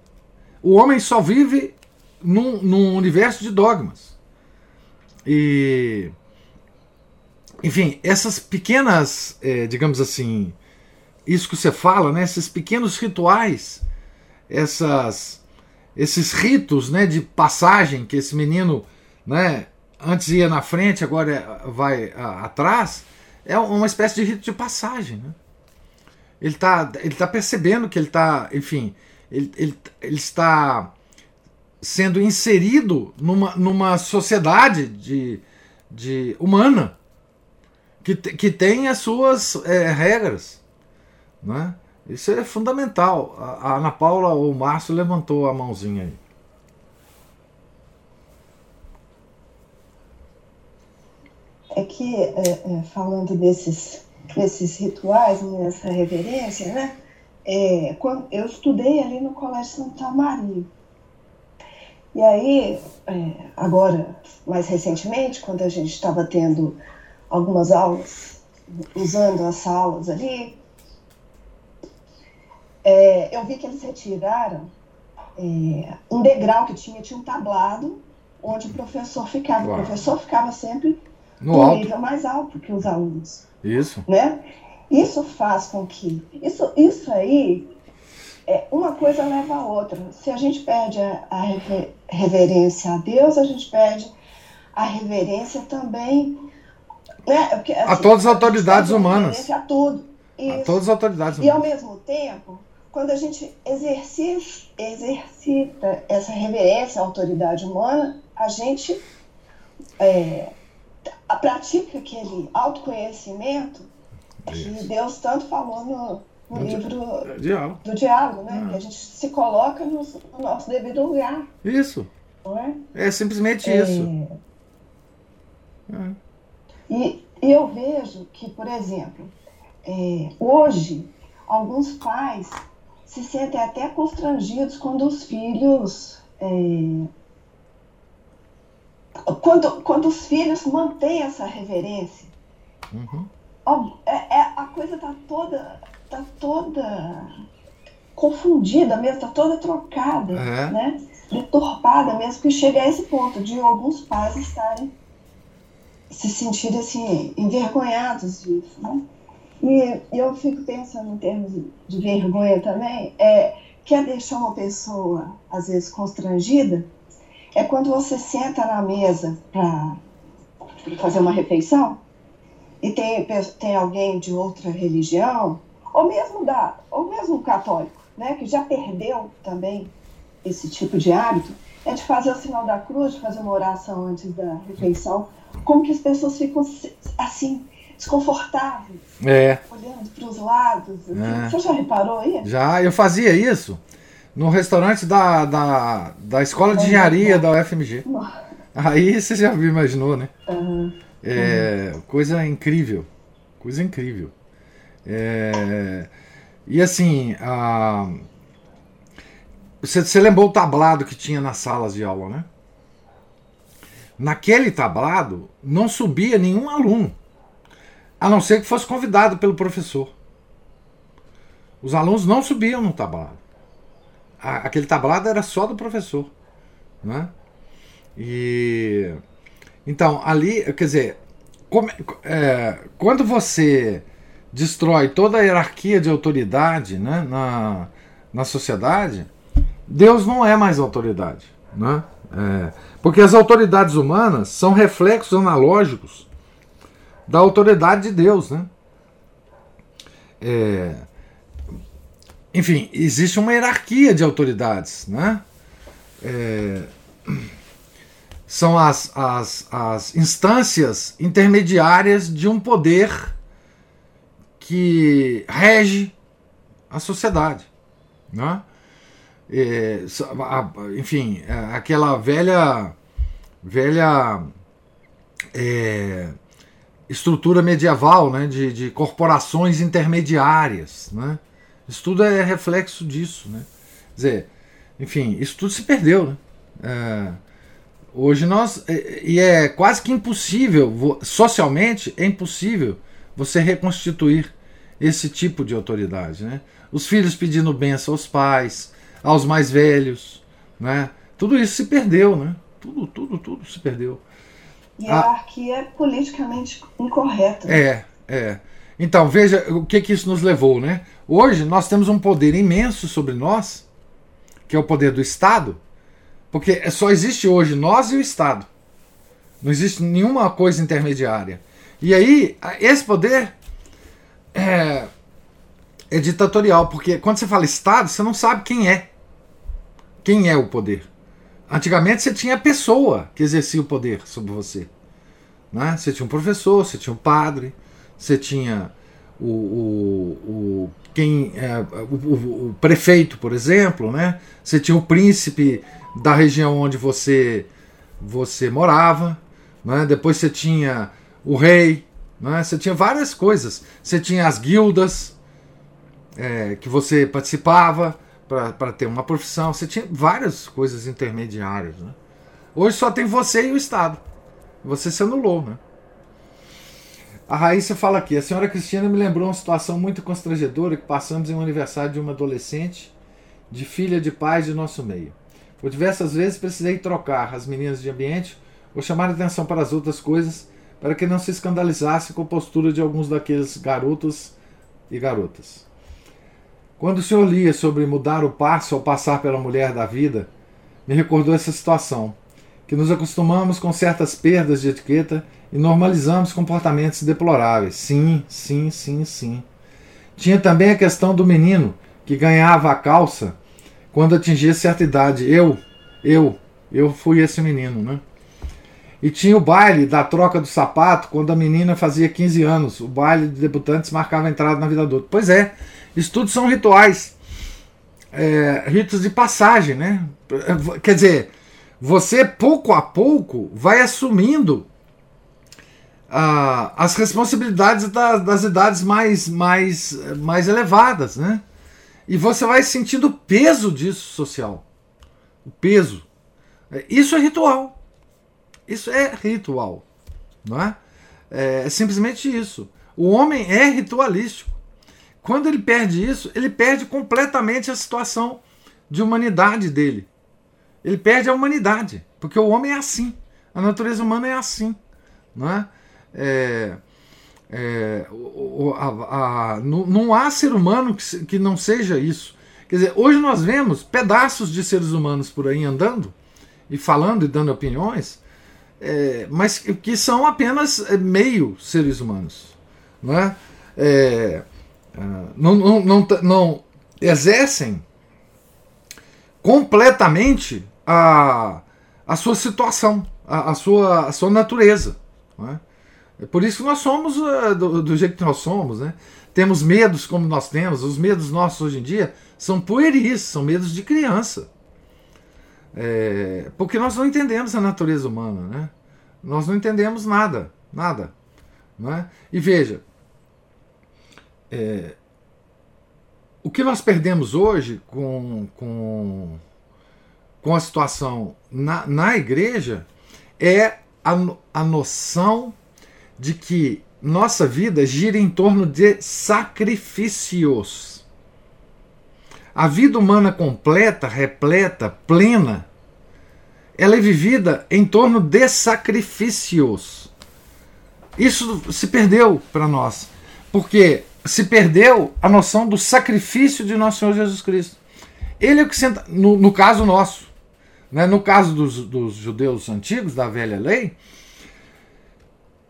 O homem só vive num, num universo de dogmas. E. Enfim, essas pequenas, é, digamos assim, isso que você fala, né, esses pequenos rituais, essas, esses ritos né, de passagem que esse menino né, antes ia na frente, agora vai atrás, é uma espécie de rito de passagem. Né? Ele está ele tá percebendo que ele está, enfim, ele, ele, ele está sendo inserido numa, numa sociedade de, de humana que, que tem as suas é, regras. Né? Isso é fundamental. A, a Ana Paula ou o Márcio levantou a mãozinha aí. É que, é, é, falando desses nesses rituais, nessa reverência, né? É, quando, eu estudei ali no Colégio Santa Maria. E aí, é, agora, mais recentemente, quando a gente estava tendo algumas aulas, usando as salas ali, é, eu vi que eles retiraram é, um degrau que tinha, tinha um tablado onde o professor ficava. Claro. O professor ficava sempre No no alto. nível mais alto que os alunos, Isso. né? Isso faz com que isso, isso aí é uma coisa leva a outra. Se a gente perde a, a rever- reverência a Deus, a gente perde a reverência também, né? Porque, A todas as a autoridades a humanas. A tudo. A Isso. todas as autoridades E ao humanas. mesmo tempo, quando a gente exercita, exercita essa reverência à autoridade humana, a gente é, a- pratica aquele autoconhecimento que Isso. Deus tanto falou no, no No di- livro Diálogo. do diálogo, né? Ah. Que a gente se coloca no, no nosso devido lugar, Isso. é? É simplesmente É, isso. É. E, e eu vejo que, por exemplo, é, hoje, alguns pais se sentem até constrangidos quando os filhos. Quando, quando os filhos mantêm essa reverência. Uhum. Ó, é- é- a coisa tá toda. tá toda confundida mesmo, tá toda trocada, É. né? Deturpada mesmo, que chega a esse ponto de alguns pais estarem se sentirem assim, envergonhados disso, né? E, e eu fico pensando em termos de, de vergonha também, é, quer deixar uma pessoa, às vezes, constrangida, é quando você senta na mesa para fazer uma refeição e tem, tem alguém de outra religião, ou mesmo da, ou mesmo católico, né, que já perdeu também esse tipo de hábito, é de fazer o sinal da cruz, de fazer uma oração antes da refeição, como que as pessoas ficam assim, desconfortáveis, É. olhando para os lados. assim. É. Você já reparou aí? Já eu fazia isso no restaurante da, da, da escola de engenharia da UFMG. Aí você já viu, imaginou, né? Ah, É, Coisa incrível. Coisa incrível. É, e assim, a- você, você lembrou o tablado que tinha nas salas de aula, né? Naquele tablado não subia nenhum aluno, a não ser que fosse convidado pelo professor. Os alunos não subiam no tablado. A- aquele tablado era só do professor, né? E então ali, quer dizer, como- é, quando você destrói toda a hierarquia de autoridade né, na, na sociedade, Deus não é mais autoridade. Né? É, porque as autoridades humanas são reflexos analógicos da autoridade de Deus. Né? É, enfim, existe uma hierarquia de autoridades. Né? É, são as, as, as instâncias intermediárias de um poder que rege a sociedade. Né? É, enfim, é, aquela velha, velha é, estrutura medieval né, de, de corporações intermediárias. Né? Isso tudo é reflexo disso. Né? Quer dizer, enfim, isso tudo se perdeu. Né? É, Hoje nós. é- E é quase que impossível, socialmente, é impossível você reconstituir esse tipo de autoridade. Né? Os filhos pedindo bênção aos pais, aos mais velhos. Né? Tudo isso se perdeu. Né? Tudo, tudo, tudo se perdeu. hierarquia é politicamente incorreta. É, é. Então, veja o que, que isso nos levou. Né? Hoje nós temos um poder imenso sobre nós, que é o poder do Estado, porque só existe hoje nós e o Estado. Não existe nenhuma coisa intermediária. E aí, esse poder é, é ditatorial, porque quando você fala Estado, você não sabe quem é. Quem é o poder. Antigamente você tinha a pessoa que exercia o poder sobre você. Né? Você tinha um professor, você tinha um padre, você tinha o, o, o quem é, o, o- o prefeito, por exemplo, né? Você tinha o príncipe da região onde você você morava, né? Depois você tinha o rei, né? Você tinha várias coisas. Você tinha as guildas é, que você participava para ter uma profissão. Você tinha várias coisas intermediárias. Né? Hoje só tem você e o Estado. Você se anulou, né? A Raíssa fala aqui: a senhora Cristina me lembrou uma situação muito constrangedora que passamos em um aniversário de uma adolescente, de filha de pais de nosso meio. Por diversas vezes precisei trocar as meninas de ambiente ou chamar atenção para as outras coisas para que não se escandalizasse com a postura de alguns daqueles garotos e garotas. Quando o senhor lia sobre mudar o passo ao passar pela mulher da vida, me recordou essa situação, que nos acostumamos com certas perdas de etiqueta e normalizamos comportamentos deploráveis. Sim, sim, sim, sim. Tinha também a questão do menino que ganhava a calça quando atingia certa idade. Eu, eu, eu fui esse menino, né? E tinha o baile da troca do sapato quando a menina fazia 15 anos. O baile de debutantes marcava a entrada na vida outro. Pois é, isso tudo são rituais. É, ritos de passagem, né? Quer dizer, você pouco a pouco vai assumindo ah, as responsabilidades da, das idades mais, mais, mais elevadas, né? E você vai sentindo o peso disso social. O peso. Isso é ritual. Isso é ritual. Não é? é? É simplesmente isso. O homem é ritualístico. Quando ele perde isso, ele perde completamente a situação de humanidade dele. Ele perde a humanidade. Porque o homem é assim. A natureza humana é assim. Não é? É, é, a, a, não, não, há ser humano que, que não seja isso. Quer dizer, hoje nós vemos pedaços de seres humanos por aí andando e falando e dando opiniões, é, mas que são apenas é, meio seres humanos. Não, é? é não, não, não, não exercem completamente a, a sua situação, a, a, sua, a sua natureza. Não é? Por isso que nós somos uh, do, do, jeito que nós somos, né? Temos medos como nós temos. Os medos nossos hoje em dia são pueris, são medos de criança. É, porque nós não entendemos a natureza humana, né? Nós não entendemos nada, nada. Não é? E veja, é, o que nós perdemos hoje com, com, com a situação na, na igreja é a, a noção de que nossa vida gira em torno de sacrifícios. A vida humana completa, repleta, plena, ela é vivida em torno de sacrifícios. Isso se perdeu para nós, porque se perdeu a noção do sacrifício de nosso Senhor Jesus Cristo. Ele é o que senta, no, no caso nosso, né, no caso dos, dos judeus antigos, da velha lei,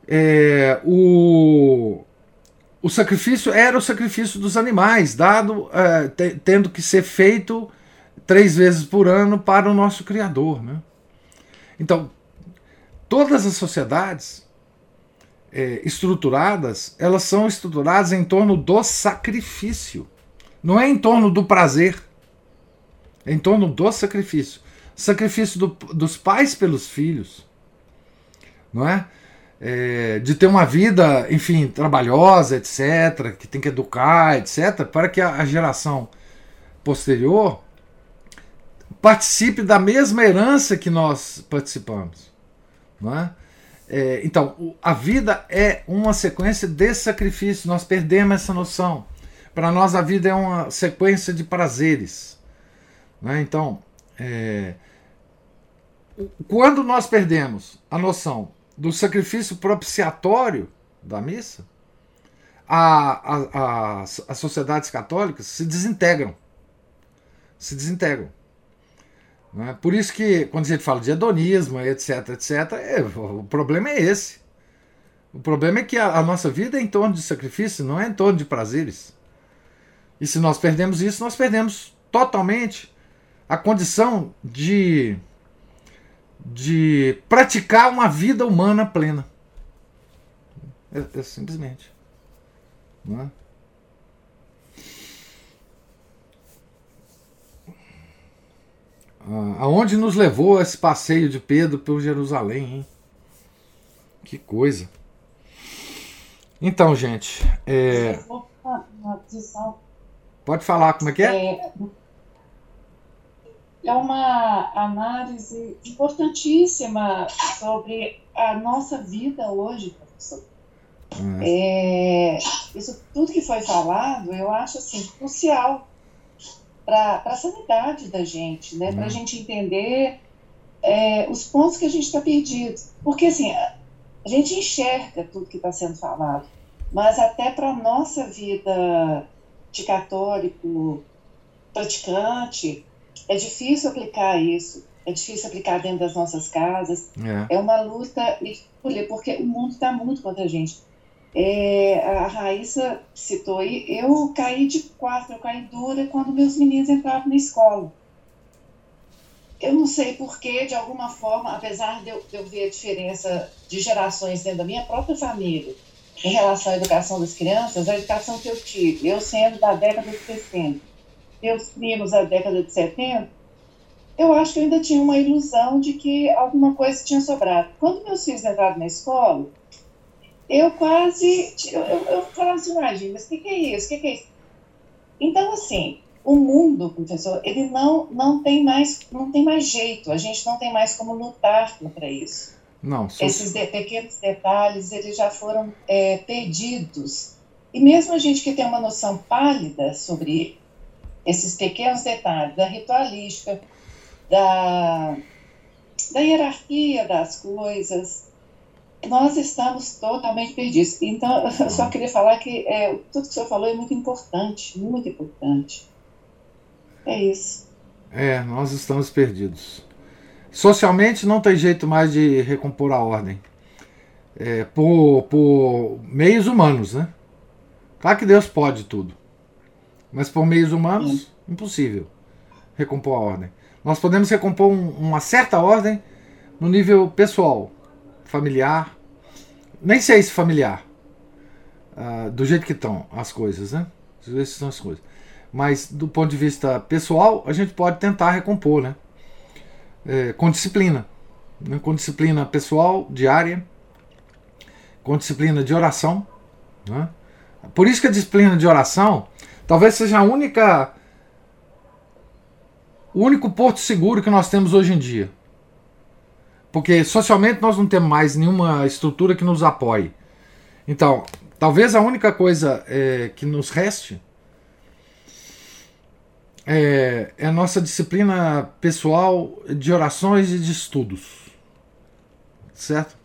é, o, o sacrifício era o sacrifício dos animais, dado é, te, tendo que ser feito três vezes por ano para o nosso Criador. Né? Então, todas as sociedades é, estruturadas, elas são estruturadas em torno do sacrifício. Não é em torno do prazer, é em torno do sacrifício. Sacrifício do, dos pais pelos filhos, não é? É, de ter uma vida, enfim, trabalhosa, etc., que tem que educar, etc., para que a, a geração posterior participe da mesma herança que nós participamos. Não é? É, então, a vida é uma sequência de sacrifícios, nós perdemos essa noção. Para nós, a vida é uma sequência de prazeres. É? Então, é, quando nós perdemos a noção do sacrifício propiciatório da missa, a, a, a, as sociedades católicas se desintegram. Se desintegram. É? Por isso que, quando a gente fala de hedonismo, etc, etc, é, o problema é esse. O problema é que a, a nossa vida é em torno de sacrifício, não é em torno de prazeres. E se nós perdemos isso, nós perdemos totalmente a condição de de praticar uma vida humana plena. É, é simplesmente. Não é? Ah, aonde nos levou esse passeio de Pedro por Jerusalém, hein? Que coisa. Então, gente. É... Pode falar como é que é? é é uma análise importantíssima sobre a nossa vida hoje, professor. Hum. É, isso tudo que foi falado, eu acho assim, crucial. para a sanidade da gente, né? Para a gente entender é, os pontos que a gente está perdido. Porque, assim, a, a gente enxerga tudo que está sendo falado, mas até para a nossa vida de católico praticante, é difícil aplicar isso. É difícil aplicar dentro das nossas casas. É, é uma luta, porque o mundo está muito contra a gente. É, a Raíssa citou aí, eu caí de quatro, eu caí dura quando meus meninos entravam na escola. Eu não sei porquê, de alguma forma, apesar de eu, de eu ver a diferença de gerações dentro da minha própria família em relação à educação das crianças, a educação que eu tive, eu sendo da década de 60, meus primos da década de 70, eu acho que eu ainda tinha uma ilusão de que alguma coisa tinha sobrado. Quando meus filhos entraram na escola, eu quase. Eu, eu, falava assim, imagina, mas o que, que, é isso? O que, que, é isso? Então, assim, o mundo, professor, ele não, não, tem mais, não tem mais jeito, a gente não tem mais como lutar contra isso. Não, só... Esses de, pequenos detalhes, eles já foram é, perdidos. E mesmo a gente que tem uma noção pálida sobre esses pequenos detalhes da ritualística, da, da hierarquia das coisas, nós estamos totalmente perdidos. Então, eu só queria falar que é, tudo que o senhor falou é muito importante, muito importante. É isso. É, nós estamos perdidos. Socialmente não tem jeito mais de recompor a ordem. É, por, por meios humanos, né? Claro que Deus pode tudo. Mas por meios humanos, Sim. impossível recompor a ordem. Nós podemos recompor um, uma certa ordem no nível pessoal, familiar, nem sei se familiar, uh, do jeito que estão as coisas, né? Do jeito que estão as coisas. Mas do ponto de vista pessoal, a gente pode tentar recompor, né? É, com disciplina. Né? Com disciplina pessoal, diária, com disciplina de oração. Né? Por isso que a disciplina de oração talvez seja a única o único porto seguro que nós temos hoje em dia. Porque socialmente nós não temos mais nenhuma estrutura que nos apoie. Então, talvez a única coisa é, que nos reste é, é, a nossa disciplina pessoal de orações e de estudos. Certo?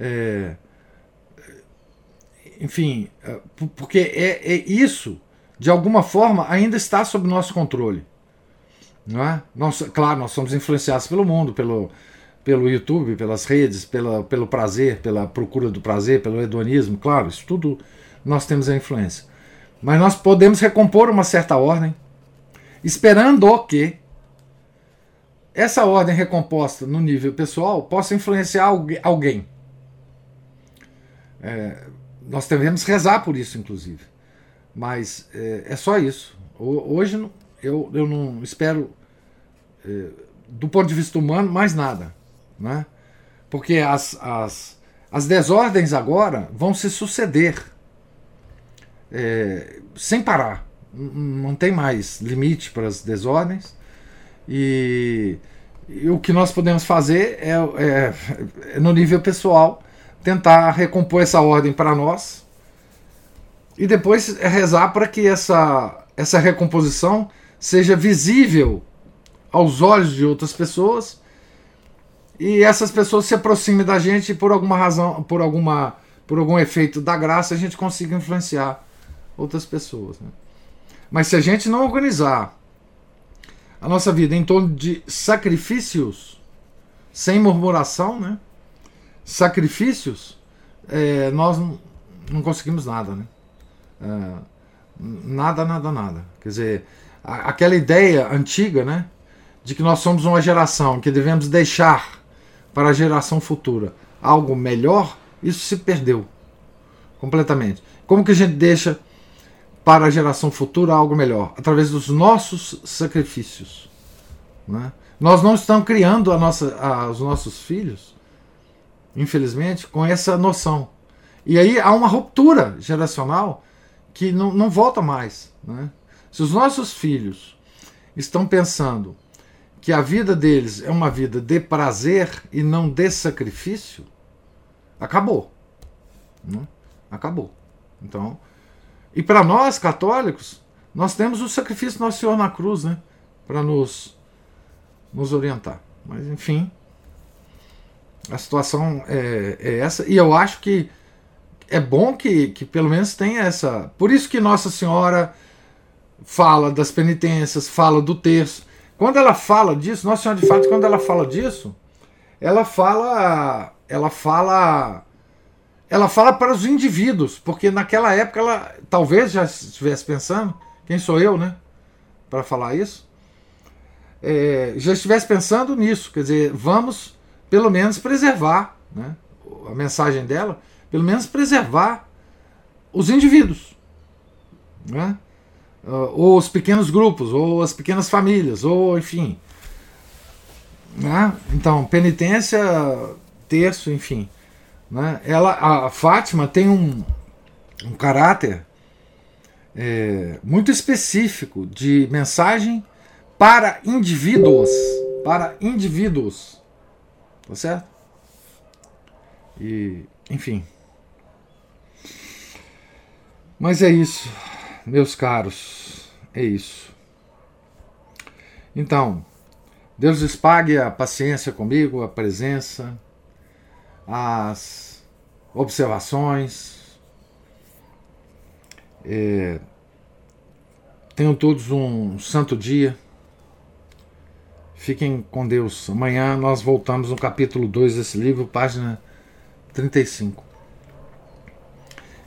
É, enfim, é, porque é, é isso, de alguma forma, ainda está sob nosso controle. Não é? Nós, claro, nós somos influenciados pelo mundo, pelo, pelo YouTube, pelas redes, pela, pelo prazer, pela procura do prazer, pelo hedonismo, claro, isso tudo nós temos a influência. Mas nós podemos recompor uma certa ordem, esperando que essa ordem recomposta no nível pessoal possa influenciar alguém. É, nós devemos rezar por isso, inclusive. Mas é, é só isso. Hoje eu, eu não espero, é, do ponto de vista humano, mais nada. Né? Porque as, as, as desordens agora vão se suceder é, sem parar. Não tem mais limite para as desordens. E, e o que nós podemos fazer é, é, é, no nível pessoal, tentar recompor essa ordem para nós e depois rezar para que essa, essa recomposição seja visível aos olhos de outras pessoas e essas pessoas se aproximem da gente e por alguma razão, por alguma por algum efeito da graça, a gente consiga influenciar outras pessoas. Né? Mas se a gente não organizar a nossa vida em torno de sacrifícios, sem murmuração, né? sacrifícios, é, nós não, conseguimos nada. Né? É, nada, nada, nada. Quer dizer, aquela ideia antiga, né, de que nós somos uma geração que devemos deixar para a geração futura algo melhor, isso se perdeu completamente. Como que a gente deixa para a geração futura algo melhor? Através dos nossos sacrifícios. Né? Nós não estamos criando a nossa, a, os nossos filhos, infelizmente, com essa noção. E aí há uma ruptura geracional que não, não volta mais. Né? Se os nossos filhos estão pensando que a vida deles é uma vida de prazer e não de sacrifício, acabou. Né? Acabou. Então, e para nós católicos, nós temos o sacrifício do Nosso Senhor na cruz, né? Para nos, nos orientar. Mas, enfim, a situação é, é, essa. E eu acho que é bom que, que pelo menos tenha essa. Por isso que Nossa Senhora fala das penitências, fala do terço. Quando ela fala disso, Nossa Senhora de fato, quando ela fala disso, ela fala. Ela fala. Ela fala para os indivíduos, porque naquela época ela talvez já estivesse pensando quem sou eu, né? Para falar isso. É, já estivesse pensando nisso, quer dizer, vamos pelo menos preservar, né? A mensagem dela, pelo menos preservar os indivíduos, né? Uh, ou os pequenos grupos, ou as pequenas famílias, ou enfim. Né? Então, penitência, terço, enfim. Né? Ela, a Fátima tem um, um caráter é, muito específico de mensagem para indivíduos. Para indivíduos. Tá certo? E, enfim. Mas é isso, meus caros. É isso. Então, Deus lhes pague a paciência comigo, a presença, as observações, é, tenham todos um santo dia. Fiquem com Deus. Amanhã nós voltamos no capítulo 2 desse livro, página 35.